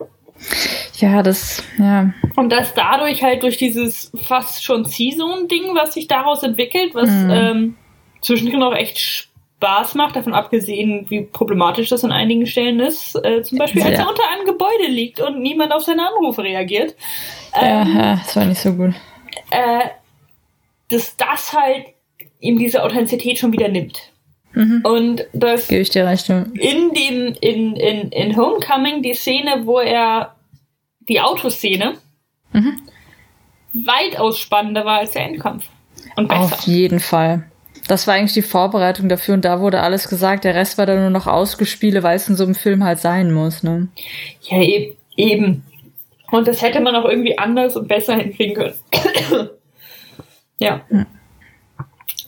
Ja, das, ja. Und dass dadurch halt durch dieses fast schon C-Zone-Ding, was sich daraus entwickelt, was Mhm. ähm, zwischendrin auch echt Spaß macht, davon abgesehen, wie problematisch das an einigen Stellen ist. Äh, zum Beispiel, als Ja. er unter einem Gebäude liegt und niemand auf seine Anrufe reagiert. Ähm, ja, das war nicht so gut. äh, dass das halt ihm diese Authentizität schon wieder nimmt. Mhm. Und das Gebe ich dir recht. ja. in dem, in, in, in Homecoming die Szene, wo er die Autoszene Mhm. weitaus spannender war als der Endkampf. Und besser. Auf jeden Fall. Das war eigentlich die Vorbereitung dafür und da wurde alles gesagt. Der Rest war dann nur noch Ausgespiele, weil es in so einem Film halt sein muss. Ne? Ja, e eben. Und das hätte man auch irgendwie anders und besser hinkriegen können. ja.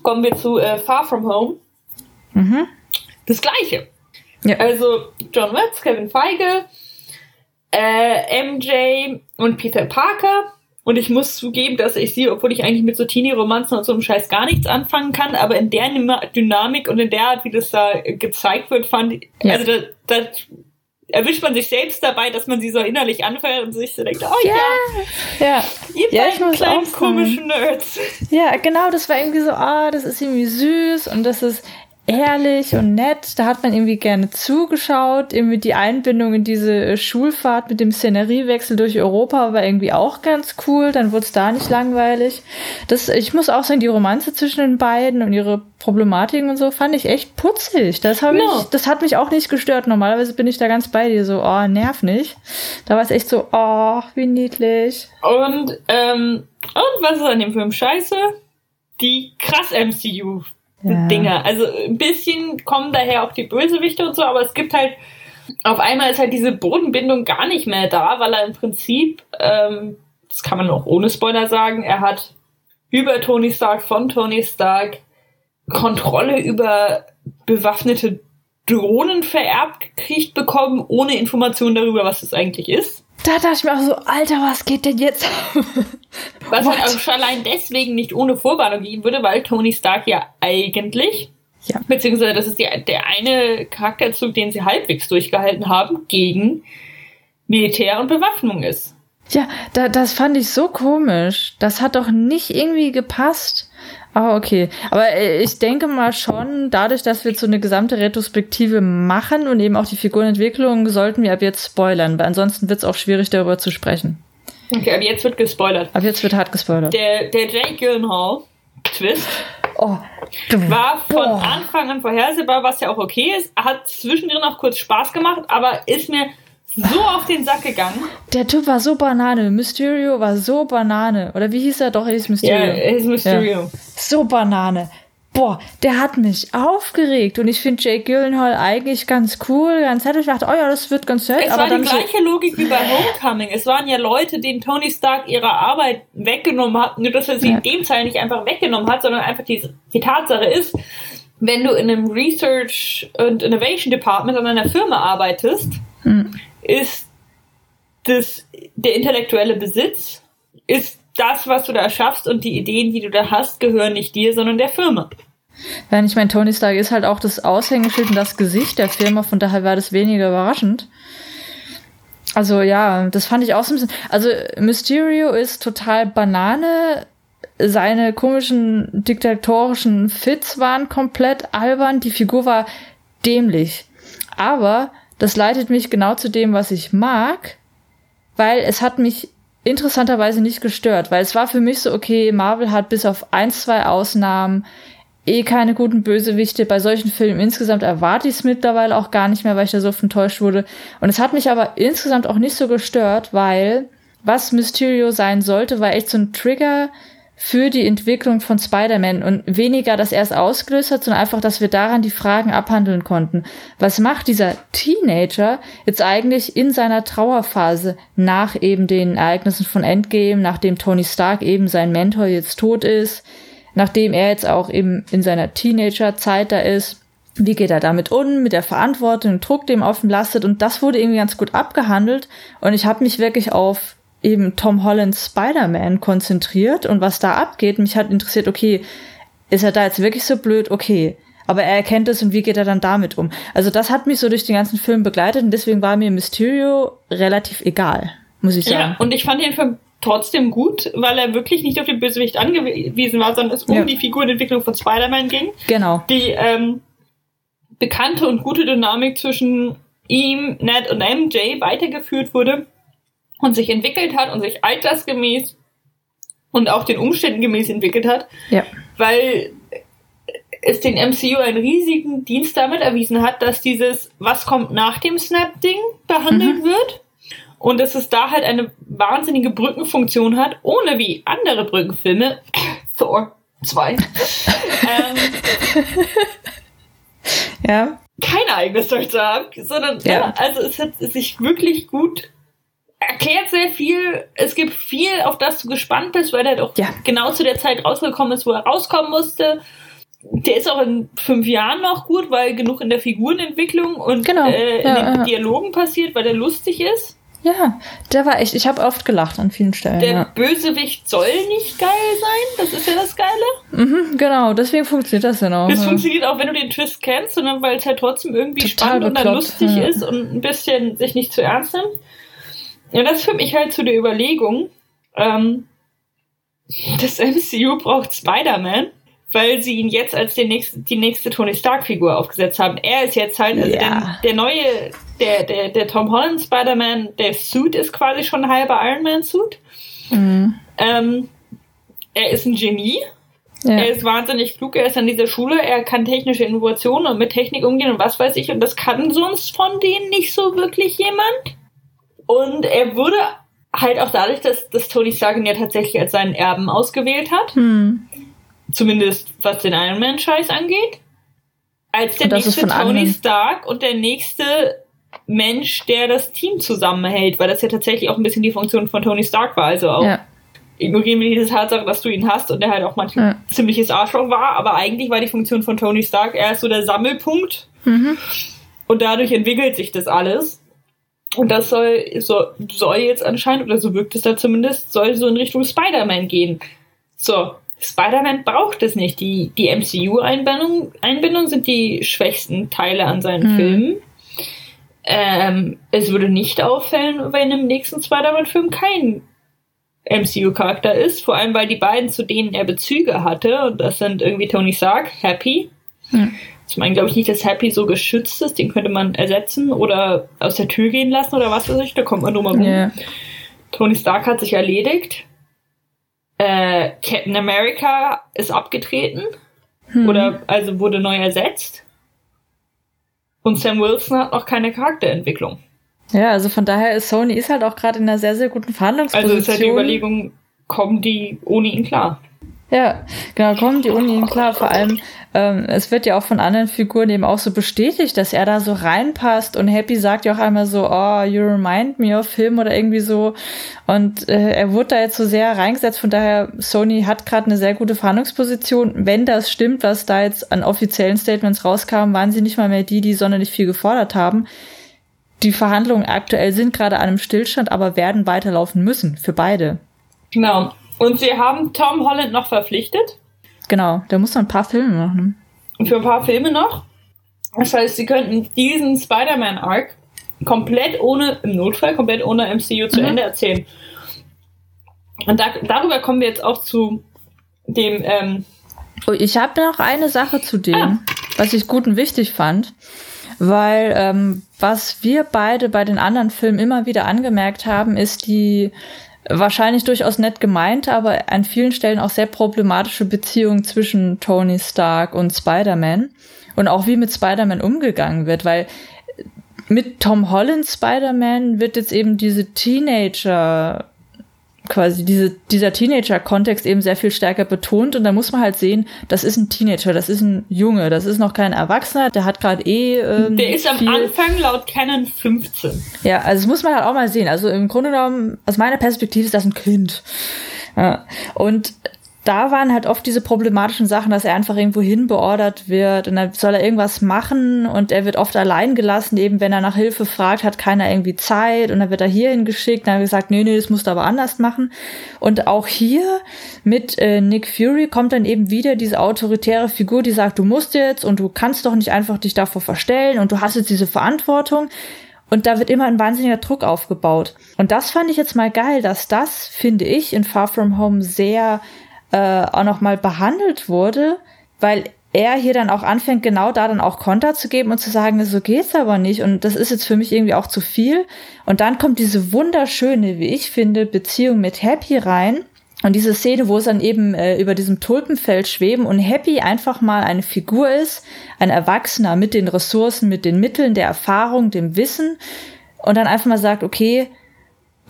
Kommen wir zu äh, Far From Home. Mhm. Das gleiche. Ja. Also John Watts, Kevin Feige, äh, MJ und Peter Parker. Und ich muss zugeben, dass ich sie, obwohl ich eigentlich mit so Teenie-Romanzen und so einem Scheiß gar nichts anfangen kann, aber in der Dynamik und in der Art, wie das da äh, gezeigt wird, fand ich, Ja. also da, da erwischt man sich selbst dabei, dass man sie so innerlich anfeuert und sich so denkt, oh ja, Ja. ihr Ja, ich beiden kleinen komischen Nerds. Ja, genau, das war irgendwie so, ah, das ist irgendwie süß und das ist ehrlich und nett. Da hat man irgendwie gerne zugeschaut. Irgendwie die Einbindung in diese Schulfahrt mit dem Szeneriewechsel durch Europa war irgendwie auch ganz cool. Dann wurde es da nicht langweilig. Das, ich muss auch sagen, die Romanze zwischen den beiden und ihre Problematiken und so fand ich echt putzig. Das habe Ja. ich, das hat mich auch nicht gestört. Normalerweise bin ich da ganz bei dir so, oh, nerv nicht. Da war es echt so, oh, wie niedlich. Und, ähm, und was ist an dem Film scheiße? Die krass MCU Ja. Dinger. Also ein bisschen kommen daher auch die Bösewichte und so, aber es gibt halt, auf einmal ist halt diese Bodenbindung gar nicht mehr da, weil er im Prinzip, ähm, das kann man auch ohne Spoiler sagen, er hat über Tony Stark, von Tony Stark, Kontrolle über bewaffnete Drohnen vererbt gekriegt bekommen, ohne Information darüber, was das eigentlich ist. Da dachte ich mir auch so, Alter, was geht denn jetzt? Was halt auch schon allein deswegen nicht ohne Vorwarnung gehen würde, weil Tony Stark ja eigentlich, Ja. beziehungsweise das ist die, der eine Charakterzug, den sie halbwegs durchgehalten haben, gegen Militär und Bewaffnung ist. Ja, da, das fand ich so komisch. Das hat doch nicht irgendwie gepasst. Aber okay. Aber äh, ich denke mal schon, dadurch, dass wir jetzt so eine gesamte Retrospektive machen und eben auch die Figurenentwicklung, sollten wir ab jetzt spoilern, weil ansonsten wird es auch schwierig, darüber zu sprechen. Okay, aber jetzt wird gespoilert. Ab jetzt wird hart gespoilert. Der, der Jake Gyllenhaal Twist Oh, war von Boah. Anfang an vorhersehbar, was ja auch okay ist. Hat zwischendrin auch kurz Spaß gemacht, aber ist mir so auf den Sack gegangen. Der Typ war so Banane. Mysterio war so Banane. Oder wie hieß er doch? Er hieß Mysterio. Ja, ist Mysterio. So Banane. Boah, der hat mich aufgeregt und ich finde Jake Gyllenhaal eigentlich ganz cool, ganz nett. Ich dachte, oh ja, das wird ganz nett. Es aber war die so, gleiche Logik wie bei Homecoming. Es waren ja Leute, denen Tony Stark ihre Arbeit weggenommen hat. Nur, dass er sie Ja. in dem Teil nicht einfach weggenommen hat, sondern einfach die, die Tatsache ist, wenn du in einem Research und Innovation Department an einer Firma arbeitest, Hm. Ist das, der intellektuelle Besitz, ist das, was du da schaffst und die Ideen, die du da hast, gehören nicht dir, sondern der Firma. Wenn ich mein Tony Stark ist halt auch das Aushängeschild und das Gesicht der Firma, von daher war das weniger überraschend. Also ja, das fand ich auch so ein bisschen. Also Mysterio ist total Banane. Seine komischen diktatorischen Fits waren komplett albern. Die Figur war dämlich. Aber das leitet mich genau zu dem, was ich mag, weil es hat mich interessanterweise nicht gestört, weil es war für mich so, okay, Marvel hat bis auf ein, zwei Ausnahmen eh keine guten Bösewichte. Bei solchen Filmen insgesamt erwarte ich es mittlerweile auch gar nicht mehr, weil ich da so enttäuscht wurde. Und es hat mich aber insgesamt auch nicht so gestört, weil was Mysterio sein sollte, war echt so ein Trigger für die Entwicklung von Spider-Man und weniger, dass er es ausgelöst hat, sondern einfach, dass wir daran die Fragen abhandeln konnten. Was macht dieser Teenager jetzt eigentlich in seiner Trauerphase nach eben den Ereignissen von Endgame, nachdem Tony Stark eben sein Mentor jetzt tot ist, nachdem er jetzt auch eben in seiner Teenager-Zeit da ist? Wie geht er damit um, mit der Verantwortung, Druck, dem ihm lastet? Und das wurde irgendwie ganz gut abgehandelt. Und ich habe mich wirklich auf eben Tom Hollands Spider-Man konzentriert und was da abgeht. Mich hat interessiert, okay, ist er da jetzt wirklich so blöd? Okay. Aber er erkennt es und wie geht er dann damit um? Also das hat mich so durch den ganzen Film begleitet und deswegen war mir Mysterio relativ egal, muss ich sagen. Ja, und ich fand den Film trotzdem gut, weil er wirklich nicht auf den Bösewicht angewiesen war, sondern es um ja. die Figurenentwicklung von Spider-Man ging. Genau. Die ähm, bekannte und gute Dynamik zwischen ihm, Ned und MJ weitergeführt wurde und sich entwickelt hat und sich altersgemäß und auch den Umständen gemäß entwickelt hat. Ja. Weil es den MCU einen riesigen Dienst damit erwiesen hat, dass dieses Was kommt nach dem Snap-Ding behandelt mhm. wird. Und dass es da halt eine wahnsinnige Brückenfunktion hat, ohne wie andere Brückenfilme, Thor 2, ähm, ja. kein eigenes Story zu haben, sondern ja. also es hat sich wirklich gut erklärt sehr viel. Es gibt viel, auf das du gespannt bist, weil er doch ja. genau zu der Zeit rausgekommen ist, wo er rauskommen musste. Der ist auch in fünf Jahren noch gut, weil genug in der Figurenentwicklung und genau. äh, in ja, den ja. Dialogen passiert, weil der lustig ist. Ja, der war echt, ich habe oft gelacht an vielen Stellen. Der ja. Bösewicht soll nicht geil sein, das ist ja das Geile. Mhm, genau, deswegen funktioniert das ja auch. Das ja. funktioniert auch, wenn du den Twist kennst, sondern weil es halt trotzdem irgendwie Total spannend bekloppt. und dann lustig ja. ist und ein bisschen sich nicht zu ernst nimmt. Ja, das führt mich halt zu der Überlegung, ähm, das MCU braucht Spider-Man, weil sie ihn jetzt als den nächsten, die nächste Tony Stark-Figur aufgesetzt haben. Er ist jetzt halt, also ja. der, der, neue, der, der, der Tom Holland Spider-Man, der Suit ist quasi schon ein halber Iron Man-Suit. Mhm. Ähm, er ist ein Genie. Ja. Er ist wahnsinnig klug, er ist an dieser Schule, er kann technische Innovationen und mit Technik umgehen und was weiß ich, und das kann sonst von denen nicht so wirklich jemand. Und er wurde halt auch dadurch, dass, dass Tony Stark ihn ja tatsächlich als seinen Erben ausgewählt hat, hm. zumindest was den Iron Man-Scheiß angeht, als der nächste Tony. Stark und der nächste Mensch, der das Team zusammenhält, weil das ja tatsächlich auch ein bisschen die Funktion von Tony Stark war. Also auch ja. ignorieren wir diese Tatsache, dass du ihn hast und der halt auch manchmal ja. ziemliches Arschloch war, aber eigentlich war die Funktion von Tony Stark, er ist so der Sammelpunkt mhm. und dadurch entwickelt sich das alles. Und das soll, so, soll jetzt anscheinend, oder so wirkt es da zumindest, soll so in Richtung Spider-Man gehen. So, Spider-Man braucht es nicht. Die, die MCU-Einbindung Einbindung sind die schwächsten Teile an seinen mhm. Filmen. Ähm, es würde nicht auffällen, wenn im nächsten Spider-Man-Film kein MCU-Charakter ist, vor allem weil die beiden, zu denen er Bezüge hatte, und das sind irgendwie Tony Stark, Happy, mhm. Ich meine, glaube ich, nicht, dass Happy so geschützt ist. Den könnte man ersetzen oder aus der Tür gehen lassen oder was weiß ich. Da kommt man nur mal rum. Yeah. Tony Stark hat sich erledigt. Äh, Captain America ist abgetreten. Hm. Oder also wurde neu ersetzt. Und Sam Wilson hat noch keine Charakterentwicklung. Ja, also von daher ist Sony ist halt auch gerade in einer sehr, sehr guten Verhandlungsposition. Also ist halt die Überlegung, kommen die ohne ihn klar? Ja, genau, kommen die ihn klar. Vor allem, ähm, es wird ja auch von anderen Figuren eben auch so bestätigt, dass er da so reinpasst und Happy sagt ja auch einmal so, oh, you remind me of him oder irgendwie so. Und äh, er wurde da jetzt so sehr reingesetzt, von daher, Sony hat gerade eine sehr gute Verhandlungsposition. Wenn das stimmt, was da jetzt an offiziellen Statements rauskam, waren sie nicht mal mehr die, die sonderlich viel gefordert haben. Die Verhandlungen aktuell sind gerade an einem Stillstand, aber werden weiterlaufen müssen, für beide. Genau. Und sie haben Tom Holland noch verpflichtet. Genau, der muss noch ein paar Filme machen. Für ein paar Filme noch. Das heißt, sie könnten diesen Spider-Man-Arc komplett ohne, im Notfall, komplett ohne MCU zu mhm. Ende erzählen. Und da, darüber kommen wir jetzt auch zu dem. Ähm oh, ich habe noch eine Sache zu dem, ah. was ich gut und wichtig fand. Weil ähm, was wir beide bei den anderen Filmen immer wieder angemerkt haben, ist die wahrscheinlich durchaus nett gemeint, aber an vielen Stellen auch sehr problematische Beziehung zwischen Tony Stark und Spider-Man und auch wie mit Spider-Man umgegangen wird, weil mit Tom Holland Spider-Man wird jetzt eben diese Teenager quasi diese, dieser Teenager-Kontext eben sehr viel stärker betont und da muss man halt sehen, das ist ein Teenager, das ist ein Junge, das ist noch kein Erwachsener, der hat gerade eh. Ähm, der ist am Anfang laut Canon 15. Ja, also das muss man halt auch mal sehen. Also im Grunde genommen, aus meiner Perspektive ist das ein Kind. Ja. Und da waren halt oft diese problematischen Sachen, dass er einfach irgendwo hin beordert wird und dann soll er irgendwas machen und er wird oft allein gelassen, eben wenn er nach Hilfe fragt, hat keiner irgendwie Zeit und dann wird er hierhin geschickt, dann er gesagt, nee, nee, das musst du aber anders machen. Und auch hier mit äh, Nick Fury kommt dann eben wieder diese autoritäre Figur, die sagt, du musst jetzt und du kannst doch nicht einfach dich davor verstellen und du hast jetzt diese Verantwortung. Und da wird immer ein wahnsinniger Druck aufgebaut. Und das fand ich jetzt mal geil, dass das, finde ich, in Far From Home sehr äh, auch nochmal behandelt wurde, weil er hier dann auch anfängt, genau da dann auch Konter zu geben und zu sagen, so geht's aber nicht und das ist jetzt für mich irgendwie auch zu viel. Und dann kommt diese wunderschöne, wie ich finde, Beziehung mit Happy rein. Und diese Szene, wo es dann eben äh, über diesem Tulpenfeld schweben und Happy einfach mal eine Figur ist, ein Erwachsener mit den Ressourcen, mit den Mitteln, der Erfahrung, dem Wissen und dann einfach mal sagt, okay,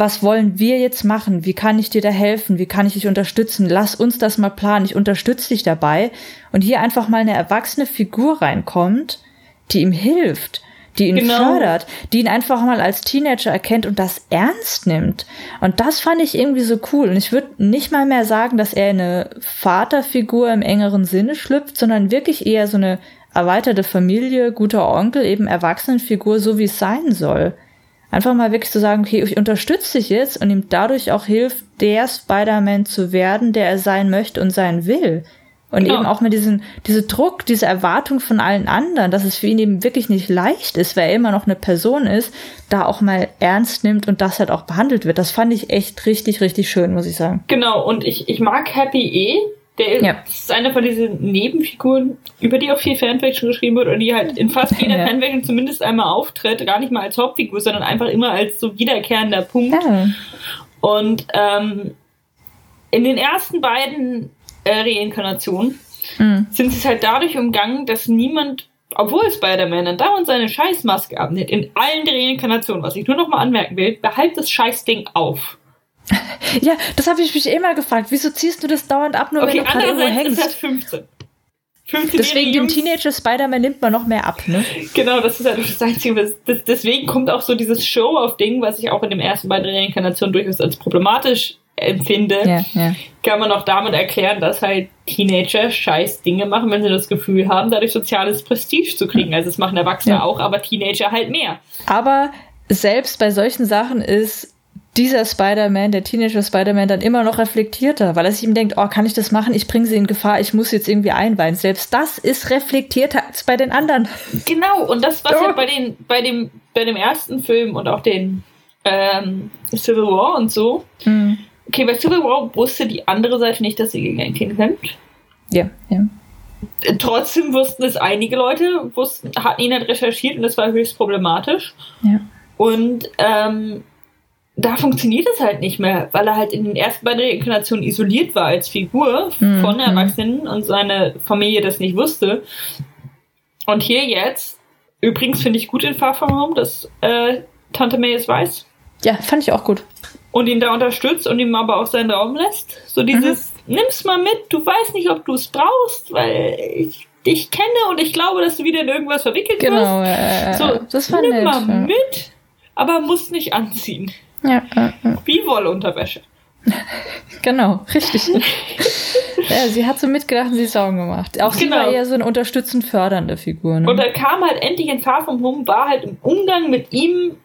was wollen wir jetzt machen? Wie kann ich dir da helfen? Wie kann ich dich unterstützen? Lass uns das mal planen. Ich unterstütze dich dabei. Und hier einfach mal eine erwachsene Figur reinkommt, die ihm hilft, die ihn genau. fördert, die ihn einfach mal als Teenager erkennt und das ernst nimmt. Und das fand ich irgendwie so cool. Und ich würde nicht mal mehr sagen, dass er eine Vaterfigur im engeren Sinne schlüpft, sondern wirklich eher so eine erweiterte Familie, guter Onkel, eben Erwachsenenfigur, so wie es sein soll. Einfach mal wirklich zu sagen, okay, ich unterstütze dich jetzt und ihm dadurch auch hilft, der Spider-Man zu werden, der er sein möchte und sein will. Und genau. eben auch mit diesem, diese Druck, diese Erwartung von allen anderen, dass es für ihn eben wirklich nicht leicht ist, weil er immer noch eine Person ist, da auch mal ernst nimmt und das halt auch behandelt wird. Das fand ich echt richtig, richtig schön, muss ich sagen. Genau, und ich, ich mag Happy eh, der ja. ist eine von diesen Nebenfiguren, über die auch viel Fanfiction geschrieben wird und die halt in fast jeder ja. Fanfiction zumindest einmal auftritt. Gar nicht mal als Hauptfigur, sondern einfach immer als so wiederkehrender Punkt. Ja. Und ähm, in den ersten beiden äh, Reinkarnationen mhm. sind sie halt dadurch umgangen, dass niemand, obwohl Spider-Man dann dauernd seine Scheißmaske abnimmt, in allen Reinkarnationen, was ich nur noch mal anmerken will, behalt das Scheißding auf. Ja, das habe ich mich immer gefragt. Wieso ziehst du das dauernd ab, nur okay, wenn du gerade irgendwo hängst? Ist halt 15. 15 deswegen dem Teenager Spider-Man nimmt man noch mehr ab, ne? Genau, das ist halt das Einzige. Das, deswegen kommt auch so dieses Show-off-Ding, was ich auch in dem ersten beiden Reinkarnationen durchaus als problematisch empfinde, ja, ja. kann man auch damit erklären, dass halt Teenager scheiß Dinge machen, wenn sie das Gefühl haben, dadurch soziales Prestige zu kriegen. Also es machen Erwachsene ja. auch, aber Teenager halt mehr. Aber selbst bei solchen Sachen ist dieser Spider-Man, der Teenager Spider-Man, dann immer noch reflektierter, weil er sich ihm denkt, oh, kann ich das machen? Ich bringe sie in Gefahr, ich muss jetzt irgendwie einweihen. Selbst das ist reflektierter als bei den anderen. Genau, und das, was oh. ja bei, den, bei, dem, bei dem ersten Film und auch den ähm, Civil War und so. Mhm. Okay, bei Civil War wusste die andere Seite nicht, dass sie gegen ein Kind kämpft. Ja, ja. Trotzdem wussten es einige Leute, wussten, hatten ihn halt recherchiert und das war höchst problematisch. Ja. Und ähm, da funktioniert es halt nicht mehr, weil er halt in den ersten beiden Reinkarnationen isoliert war als Figur mhm. von Erwachsenen und seine Familie das nicht wusste. Und hier jetzt, übrigens finde ich gut in Far From Home, dass äh, Tante May es weiß. Ja, fand ich auch gut. Und ihn da unterstützt und ihm aber auch seinen Raum lässt. So dieses, mhm. nimm's mal mit, du weißt nicht, ob du es brauchst, weil ich dich kenne und ich glaube, dass du wieder in irgendwas verwickelt genau, wirst. Äh, so, das war nimm nett, mal ja. mit, aber musst nicht anziehen. Ja, ja, ja. Wie Wollunterwäsche. genau, richtig. ja, sie hat so mitgedacht und sie ist Augen gemacht. Auch genau. sie war eher so eine unterstützend fördernde Figur. Ne? Und er kam halt endlich in Far vom Home, war halt im Umgang mit ihm,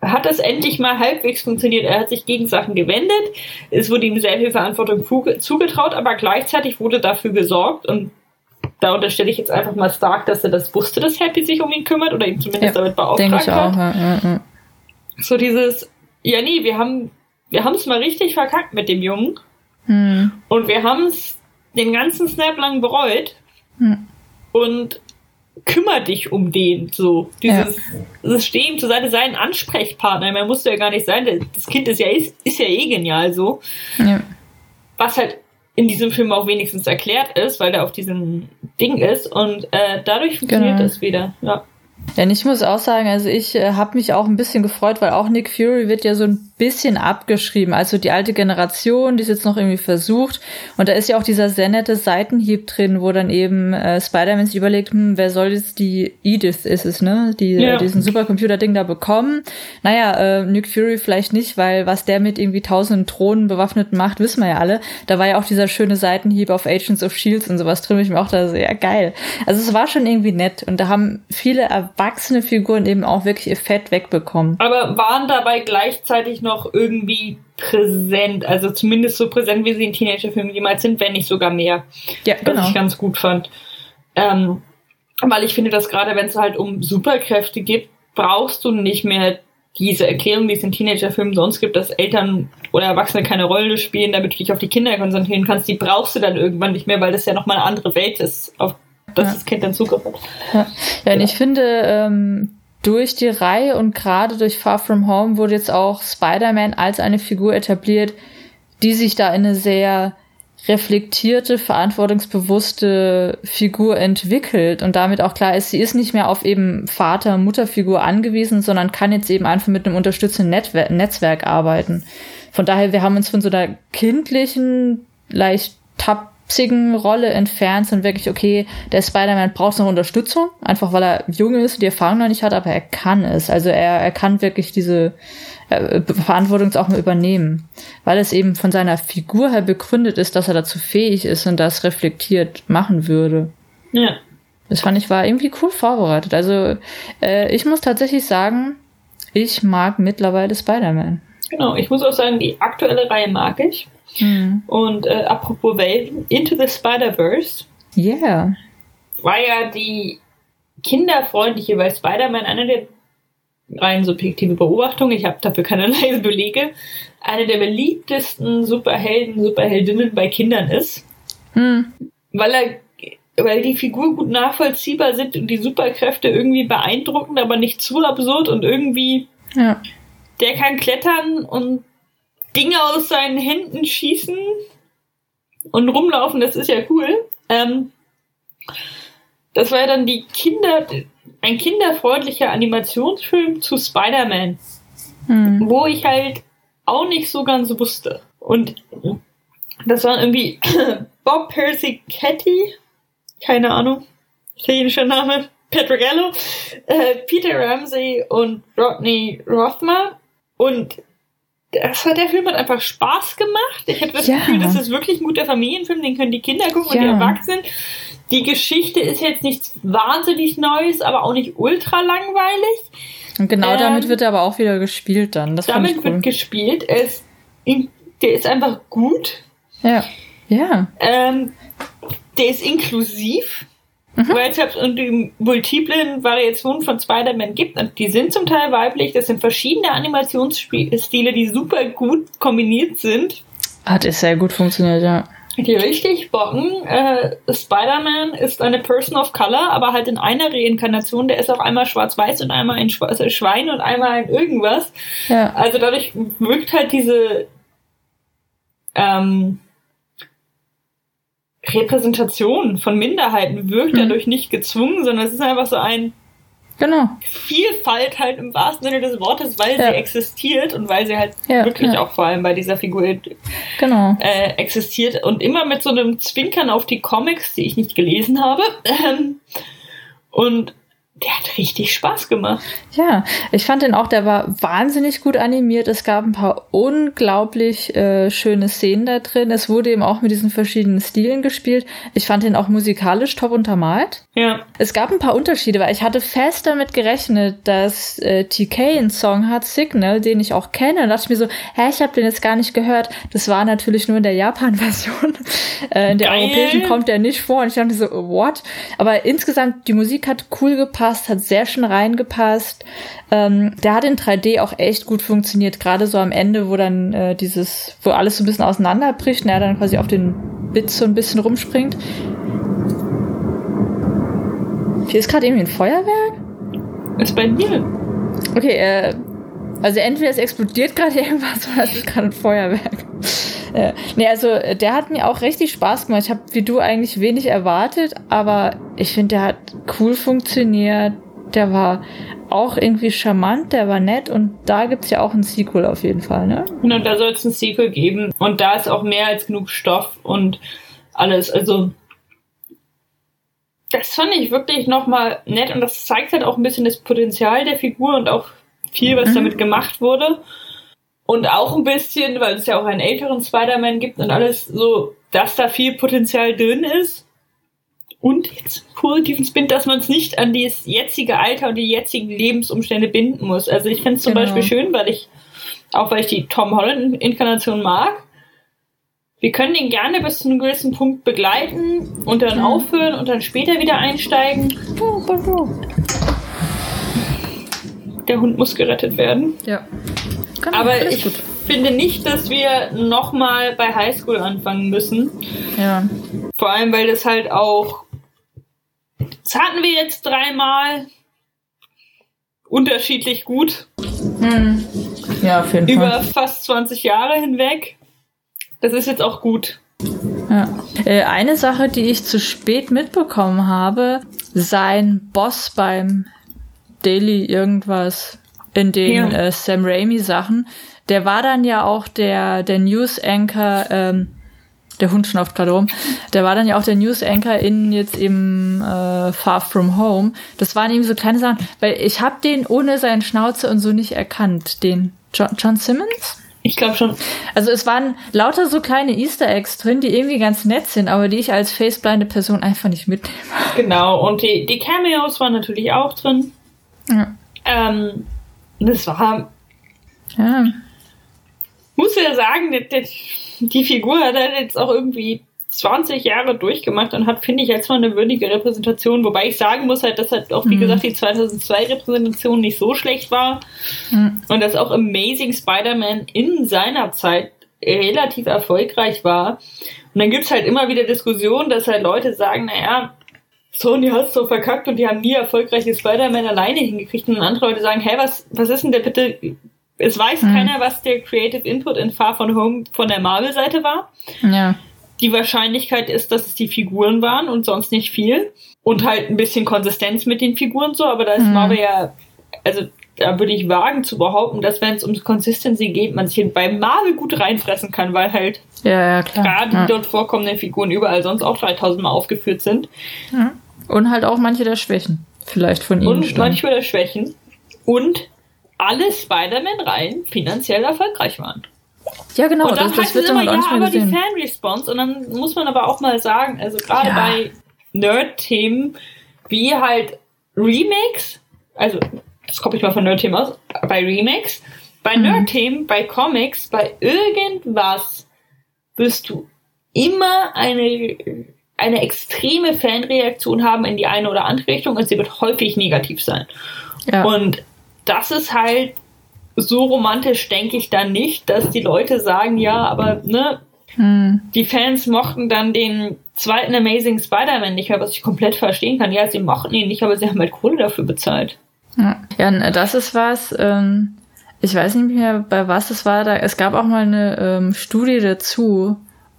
hat das endlich mal halbwegs funktioniert. Er hat sich gegen Sachen gewendet, es wurde ihm sehr viel Verantwortung zugetraut, aber gleichzeitig wurde dafür gesorgt und da unterstelle ich jetzt einfach mal stark, dass er das wusste, dass Happy sich um ihn kümmert oder ihn zumindest ja, damit beauftragt hat. Auch, ja, ja, so dieses, ja nee, wir haben wir haben es mal richtig verkackt mit dem Jungen hm. und wir haben es den ganzen Snap lang bereut hm. und kümmere dich um den so dieses, ja. dieses Stehen zur Seite sein Ansprechpartner mehr musste ja gar nicht sein das Kind ist ja ist, ist ja eh genial so ja. was halt in diesem Film auch wenigstens erklärt ist weil er auf diesem Ding ist und äh, dadurch funktioniert genau. das wieder ja ja, ich muss auch sagen, also ich äh, habe mich auch ein bisschen gefreut, weil auch Nick Fury wird ja so ein bisschen abgeschrieben. Also die alte Generation, die ist jetzt noch irgendwie versucht. Und da ist ja auch dieser sehr nette Seitenhieb drin, wo dann eben äh, Spider-Man sich überlegt, hm, wer soll jetzt die Edith ist es, ne? Die ja. diesen Supercomputer-Ding da bekommen. Naja, äh, Nick Fury vielleicht nicht, weil was der mit irgendwie tausenden Drohnen bewaffnet macht, wissen wir ja alle. Da war ja auch dieser schöne Seitenhieb auf Agents of Shields und sowas drin. Ich mir auch da sehr geil. Also es war schon irgendwie nett. Und da haben viele erwachsene Figuren eben auch wirklich ihr Fett wegbekommen. Aber waren dabei gleichzeitig noch irgendwie präsent, also zumindest so präsent, wie sie in Teenagerfilmen jemals sind, wenn nicht sogar mehr. Ja, genau. Was ich ganz gut fand. Ähm, weil ich finde, dass gerade wenn es halt um Superkräfte geht, brauchst du nicht mehr diese Erklärung, die es in Teenagerfilmen sonst gibt, dass Eltern oder Erwachsene keine Rolle spielen, damit du dich auf die Kinder konzentrieren kannst, die brauchst du dann irgendwann nicht mehr, weil das ja nochmal eine andere Welt ist, auf das ja. das Kind dann Zugriff hat. Ja, ja und ich finde, ähm, durch die Reihe und gerade durch Far From Home wurde jetzt auch Spider-Man als eine Figur etabliert, die sich da in eine sehr reflektierte, verantwortungsbewusste Figur entwickelt und damit auch klar ist, sie ist nicht mehr auf eben Vater, Mutterfigur angewiesen, sondern kann jetzt eben einfach mit einem unterstützenden Netzwer Netzwerk arbeiten. Von daher, wir haben uns von so einer kindlichen, leicht tap jetzigen Rolle entfernt sind wirklich, okay, der Spider-Man braucht noch Unterstützung, einfach weil er jung ist, die Erfahrung noch nicht hat, aber er kann es. Also er, er kann wirklich diese äh, Verantwortung auch mal übernehmen, weil es eben von seiner Figur her begründet ist, dass er dazu fähig ist und das reflektiert machen würde. Ja. Das fand ich war irgendwie cool vorbereitet. Also äh, ich muss tatsächlich sagen, ich mag mittlerweile Spider-Man. Genau, ich muss auch sagen, die aktuelle Reihe mag ich. Mhm. Und äh, apropos Welten, Into the Spider-Verse. Yeah. War ja die kinderfreundliche, weil Spider-Man eine der rein subjektive Beobachtung, ich habe dafür keinerlei Belege, eine der beliebtesten Superhelden, Superheldinnen bei Kindern ist. Mhm. Weil er weil die Figuren gut nachvollziehbar sind und die Superkräfte irgendwie beeindruckend, aber nicht zu absurd und irgendwie ja. der kann klettern und Dinge aus seinen Händen schießen und rumlaufen, das ist ja cool. Ähm, das war ja dann die Kinder, ein kinderfreundlicher Animationsfilm zu Spider-Man, hm. wo ich halt auch nicht so ganz wusste. Und das waren irgendwie Bob Percy Catty, keine Ahnung, italienischer Name, Patrick Ello, äh, Peter Ramsey und Rodney Rothman. Und das hat der Film hat einfach Spaß gemacht. Ich habe das ja. Gefühl, das ist wirklich ein guter Familienfilm, den können die Kinder gucken ja. und die Erwachsenen. Die Geschichte ist jetzt nichts wahnsinnig Neues, aber auch nicht ultra langweilig. Und genau ähm, damit wird er aber auch wieder gespielt dann. Das damit cool. wird gespielt. Er ist, der ist einfach gut. Ja. Ja. Ähm, der ist inklusiv. Mhm. Weil es halt die multiplen Variationen von Spider-Man gibt. Und die sind zum Teil weiblich. Das sind verschiedene Animationsstile, die super gut kombiniert sind. Hat es sehr gut funktioniert, ja. Die richtig bocken. Äh, Spider-Man ist eine Person of Color, aber halt in einer Reinkarnation. Der ist auch einmal schwarz-weiß und einmal ein Schwein und einmal ein irgendwas. Ja. Also dadurch wirkt halt diese ähm, Repräsentation von Minderheiten wirkt mhm. dadurch nicht gezwungen, sondern es ist einfach so ein genau. Vielfalt halt im wahrsten Sinne des Wortes, weil ja. sie existiert und weil sie halt ja, wirklich ja. auch vor allem bei dieser Figur genau. äh, existiert und immer mit so einem Zwinkern auf die Comics, die ich nicht gelesen habe. Ähm, und der hat richtig Spaß gemacht. Ja, ich fand den auch, der war wahnsinnig gut animiert. Es gab ein paar unglaublich äh, schöne Szenen da drin. Es wurde eben auch mit diesen verschiedenen Stilen gespielt. Ich fand den auch musikalisch top untermalt. Ja. Es gab ein paar Unterschiede, weil ich hatte fest damit gerechnet, dass äh, TK einen Song hat, Signal, den ich auch kenne. Da dachte ich mir so, hä, ich habe den jetzt gar nicht gehört. Das war natürlich nur in der Japan-Version. äh, in der Geil. europäischen kommt der nicht vor. Und ich dachte so, what? Aber insgesamt, die Musik hat cool gepasst reingepasst, hat sehr schön reingepasst. Ähm, der hat in 3D auch echt gut funktioniert, gerade so am Ende, wo dann äh, dieses, wo alles so ein bisschen auseinanderbricht und er dann quasi auf den Bits so ein bisschen rumspringt. Hier ist gerade irgendwie ein Feuerwerk. Ist bei mir. Okay, äh, also entweder es explodiert gerade irgendwas oder es ist gerade ein Feuerwerk. Äh, nee, also der hat mir auch richtig Spaß gemacht. Ich habe wie du eigentlich wenig erwartet, aber ich finde, der hat cool funktioniert. Der war auch irgendwie charmant, der war nett und da gibt's ja auch ein Sequel auf jeden Fall, ne? Genau, da soll es ein Sequel geben und da ist auch mehr als genug Stoff und alles. Also das fand ich wirklich nochmal nett und das zeigt halt auch ein bisschen das Potenzial der Figur und auch viel, was mhm. damit gemacht wurde. Und auch ein bisschen, weil es ja auch einen älteren Spider-Man gibt und alles so, dass da viel Potenzial drin ist. Und jetzt positiven Spin, dass man es nicht an das jetzige Alter und die jetzigen Lebensumstände binden muss. Also ich finde es zum genau. Beispiel schön, weil ich, auch weil ich die Tom Holland-Inkarnation mag, wir können ihn gerne bis zu einem gewissen Punkt begleiten und dann aufhören und dann später wieder einsteigen. Der Hund muss gerettet werden. Ja. Kann Aber ich gut. finde nicht, dass wir nochmal bei Highschool anfangen müssen. Ja. Vor allem, weil das halt auch. Das hatten wir jetzt dreimal. Unterschiedlich gut. Mhm. Ja, auf jeden Fall. Über fast 20 Jahre hinweg. Das ist jetzt auch gut. Ja. Äh, eine Sache, die ich zu spät mitbekommen habe, sein Boss beim Daily irgendwas in den ja. äh, Sam Raimi Sachen, der war dann ja auch der, der News Anchor, ähm, der Hund schnauft gerade rum, der war dann ja auch der News Anchor in jetzt im äh, Far From Home. Das waren eben so kleine Sachen, weil ich habe den ohne seinen Schnauze und so nicht erkannt, den John, John Simmons. Ich glaube schon. Also es waren lauter so kleine Easter Eggs drin, die irgendwie ganz nett sind, aber die ich als faceblinde Person einfach nicht mitnehme. Genau, und die, die Cameos waren natürlich auch drin. Ja. Ähm, das war. Ja. Muss ja sagen, die, Figur hat halt jetzt auch irgendwie 20 Jahre durchgemacht und hat, finde ich, jetzt mal eine würdige Repräsentation. Wobei ich sagen muss halt, dass halt auch, wie mhm. gesagt, die 2002 Repräsentation nicht so schlecht war. Mhm. Und dass auch Amazing Spider-Man in seiner Zeit relativ erfolgreich war. Und dann gibt's halt immer wieder Diskussionen, dass halt Leute sagen, naja, Sony hat's so verkackt und die haben nie erfolgreiche Spider-Man alleine hingekriegt. Und andere Leute sagen, hey, was, was ist denn der bitte? Es weiß mhm. keiner, was der Creative Input in Far From Home von der Marvel-Seite war. Ja. Die Wahrscheinlichkeit ist, dass es die Figuren waren und sonst nicht viel. Und halt ein bisschen Konsistenz mit den Figuren so, aber da ist mhm. Marvel ja, also da würde ich wagen zu behaupten, dass wenn es um Consistency geht, man sich bei Marvel gut reinfressen kann, weil halt ja, ja, gerade ja. die dort vorkommenden Figuren überall sonst auch 3000 Mal aufgeführt sind. Ja. Und halt auch manche der Schwächen vielleicht von ihnen. Und stammen. manchmal der Schwächen. Und alle Spider-Man-Reihen finanziell erfolgreich waren. Ja, genau, und dann das, das wird immer, ja, aber gesehen. die Fan-Response. Und dann muss man aber auch mal sagen, also gerade ja. bei Nerd-Themen, wie halt Remakes, also das koppe ich mal von Nerd-Themen aus, bei Remakes, bei mhm. Nerd-Themen, bei Comics, bei irgendwas wirst du immer eine, eine extreme Fanreaktion haben in die eine oder andere Richtung und sie wird häufig negativ sein. Ja. Und das ist halt so romantisch denke ich dann nicht, dass die Leute sagen, ja, aber ne, hm. die Fans mochten dann den zweiten Amazing Spider-Man nicht mehr, was ich komplett verstehen kann. Ja, sie mochten ihn nicht, aber sie haben halt Kohle dafür bezahlt. Ja, ja das ist was, ähm, ich weiß nicht mehr, bei was es war, da, es gab auch mal eine ähm, Studie dazu,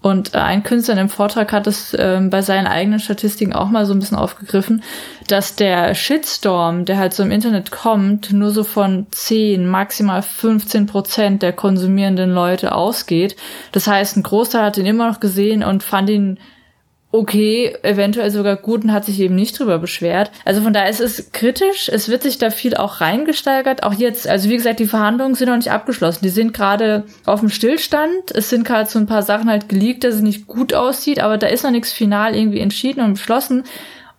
und äh, ein Künstler in dem Vortrag hat es ähm, bei seinen eigenen Statistiken auch mal so ein bisschen aufgegriffen, dass der Shitstorm, der halt so im Internet kommt, nur so von 10, maximal 15 Prozent der konsumierenden Leute ausgeht. Das heißt, ein Großteil hat ihn immer noch gesehen und fand ihn okay, eventuell sogar gut und hat sich eben nicht drüber beschwert. Also von daher ist es kritisch, es wird sich da viel auch reingesteigert. Auch jetzt, also wie gesagt, die Verhandlungen sind noch nicht abgeschlossen. Die sind gerade auf dem Stillstand. Es sind gerade so ein paar Sachen halt geleakt, dass es nicht gut aussieht, aber da ist noch nichts final irgendwie entschieden und beschlossen.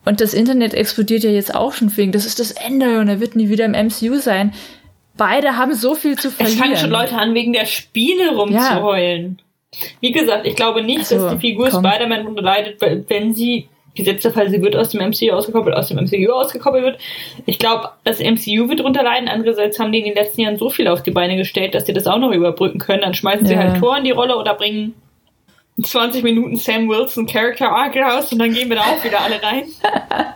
Und das Internet explodiert ja jetzt auch schon wegen, das ist das Ende und er wird nie wieder im MCU sein. Beide haben so viel zu verlieren. Es fangen schon Leute an, wegen der Spiele rumzuheulen. Ja. Wie gesagt, ich glaube nicht, also, dass die Figur Spider-Man leidet, wenn sie, gesetzt der Fall, sie wird aus dem MCU ausgekoppelt, aus dem MCU ausgekoppelt wird. Ich glaube, das MCU wird drunter leiden. Andererseits haben die in den letzten Jahren so viel auf die Beine gestellt, dass sie das auch noch überbrücken können. Dann schmeißen ja. sie halt Tor in die Rolle oder bringen 20 Minuten Sam Wilson Character Arc raus und dann gehen wir da auch wieder alle rein.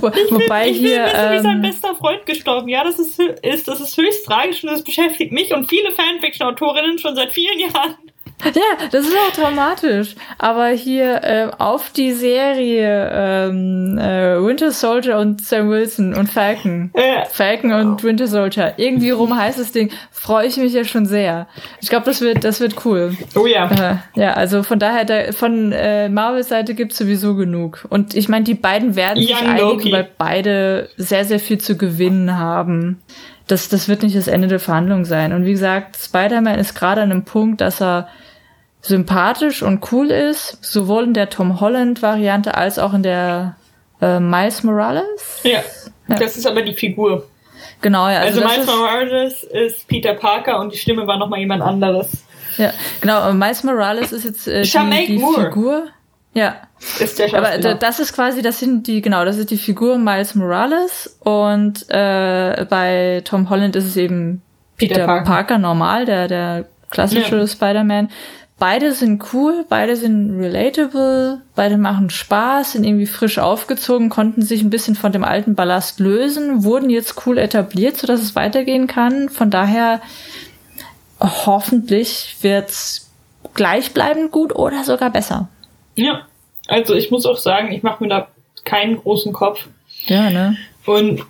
Wo, ich wobei bin, ich hier. Bin ähm, wie sein bester Freund gestorben. Ja, das ist, ist, das ist höchst tragisch und das beschäftigt mich und viele Fanfiction-Autorinnen schon seit vielen Jahren. Ja, das ist auch dramatisch. Aber hier äh, auf die Serie ähm, äh, Winter Soldier und Sam Wilson und Falcon. Ja. Falcon und Winter Soldier. Irgendwie rum heißt das Ding. Freue ich mich ja schon sehr. Ich glaube, das wird, das wird cool. Oh ja. Äh, ja, also von daher, da, von äh, Marvels Seite gibt's sowieso genug. Und ich meine, die beiden werden sich Young einigen, Loki. weil beide sehr, sehr viel zu gewinnen haben. Das, das wird nicht das Ende der Verhandlung sein. Und wie gesagt, Spider-Man ist gerade an einem Punkt, dass er sympathisch und cool ist, sowohl in der Tom Holland-Variante als auch in der äh, Miles Morales. Ja. Ja. Das ist aber die Figur. Genau, ja. Also, Also, Miles ist, Morales ist Peter Parker und die Stimme war nochmal jemand anderes. ja, genau. äh, Miles Morales ist jetzt äh, die, die. Figur. Ja, Ist der Aber das ist quasi, das sind die, genau, das ist die Figur Miles Morales und äh, bei Tom Holland ist es eben Peter Peter, Parker. Parker. normal, der, der klassische Ja. Spider-Man. Beide sind cool, beide sind relatable, beide machen Spaß, sind irgendwie frisch aufgezogen, konnten sich ein bisschen von dem alten Ballast lösen, wurden jetzt cool etabliert, sodass es weitergehen kann. Von daher hoffentlich wird's gleichbleibend gut oder sogar besser. ja. Also ich muss auch sagen, ich mache mir da keinen großen Kopf. Ja, ne? Und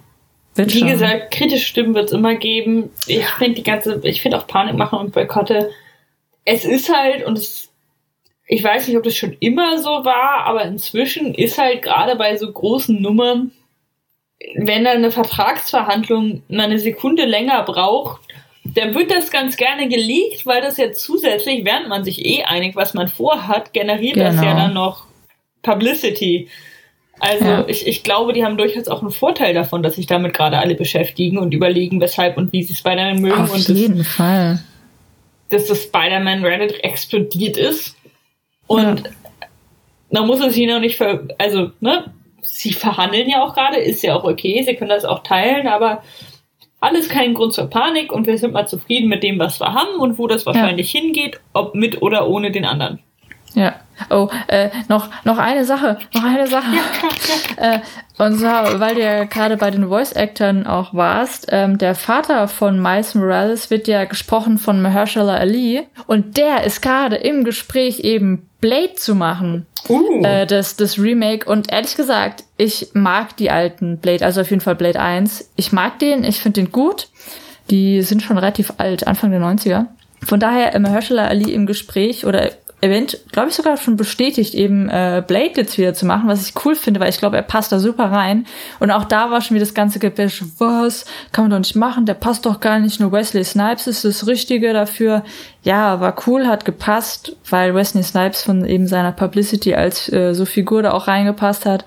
Wird wie schon. gesagt, kritische Stimmen wird es immer geben. Ich finde die ganze, ich finde auch Panik machen und Boykotte. Es ist halt, und es, ich weiß nicht, ob das schon immer so war, aber inzwischen ist halt gerade bei so großen Nummern, wenn da eine Vertragsverhandlung mal eine Sekunde länger braucht, dann wird das ganz gerne geleakt, weil das ja zusätzlich, während man sich eh einigt, was man vorhat, generiert das Genau. ja dann noch Publicity. Also Ja. ich, ich glaube, die haben durchaus auch einen Vorteil davon, dass sich damit gerade alle beschäftigen und überlegen, weshalb und wie sie Spider-Man mögen Auf und das, jeden Fall. Dass das Spider-Man Reddit explodiert ist. Und Ja. da muss es ihnen auch nicht ver also, ne, sie verhandeln ja auch gerade, ist ja auch okay, sie können das auch teilen, aber alles kein Grund zur Panik und wir sind mal zufrieden mit dem, was wir haben und wo das wahrscheinlich hingeht, ob mit oder ohne den anderen. Ja. Oh, äh, noch, noch eine Sache, noch eine Sache. äh, und zwar, weil du ja gerade bei den Voice-Actern auch warst, ähm, der Vater von Miles Morales wird ja gesprochen von Mahershala Ali und der ist gerade im Gespräch eben Blade zu machen, Uh. äh, das, das Remake. Und ehrlich gesagt, ich mag die alten Blade, also auf jeden Fall Blade 1. Ich mag den, ich finde den gut. Die sind schon relativ alt, Anfang der 90er. Von daher äh, Mahershala Ali im Gespräch oder event, glaube ich sogar schon bestätigt, eben äh, Blade jetzt wieder zu machen, was ich cool finde, weil ich glaube, er passt da super rein. Und auch da war schon wieder das ganze Gebäsch, was, kann man doch nicht machen, der passt doch gar nicht, nur Wesley Snipes ist das Richtige dafür. Ja, war cool, hat gepasst, weil Wesley Snipes von eben seiner Publicity als äh, so Figur da auch reingepasst hat.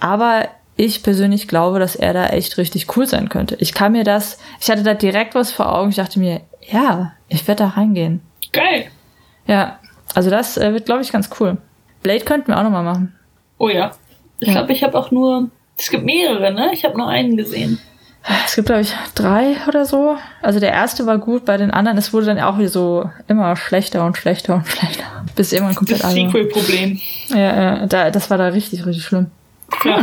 Aber ich persönlich glaube, dass er da echt richtig cool sein könnte. Ich kann mir das, ich hatte da direkt was vor Augen, ich dachte mir, ja, ich werde da reingehen. Geil. Ja, also das äh, wird, glaube ich, ganz cool. Blade könnten wir auch nochmal machen. Oh ja. Ich Ja. glaube, ich habe auch nur. Es gibt mehrere, ne? Ich habe nur einen gesehen. Es gibt, glaube ich, drei oder so. Also der erste war gut, bei den anderen, es wurde dann auch wieder so immer schlechter und schlechter und schlechter. Bis irgendwann komplett Das alle. Sequel-Problem. Ja, ja, da, das war da richtig, richtig schlimm. Ja.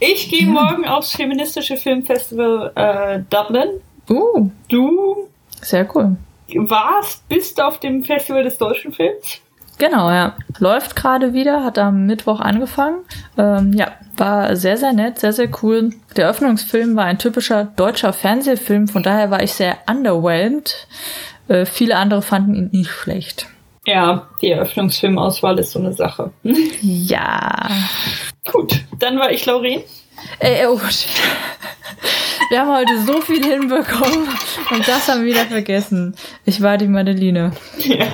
Ich gehe morgen aufs feministische Filmfestival äh, Dublin. Uh, Du sehr cool. Warst, bist auf dem Festival des deutschen Films. Genau, ja. Läuft gerade wieder, hat am Mittwoch angefangen. Ähm, ja, war sehr, sehr nett, sehr, sehr cool. Der Öffnungsfilm war ein typischer deutscher Fernsehfilm, von daher war ich sehr underwhelmed. Äh, viele andere fanden ihn nicht schlecht. Ja, die Eröffnungsfilmauswahl ist so eine Sache. Ja. Gut, dann war ich Lauren. Ey, oh shit. Wir haben heute so viel hinbekommen und das haben wir wieder vergessen. Ich war die Madeline. Ja.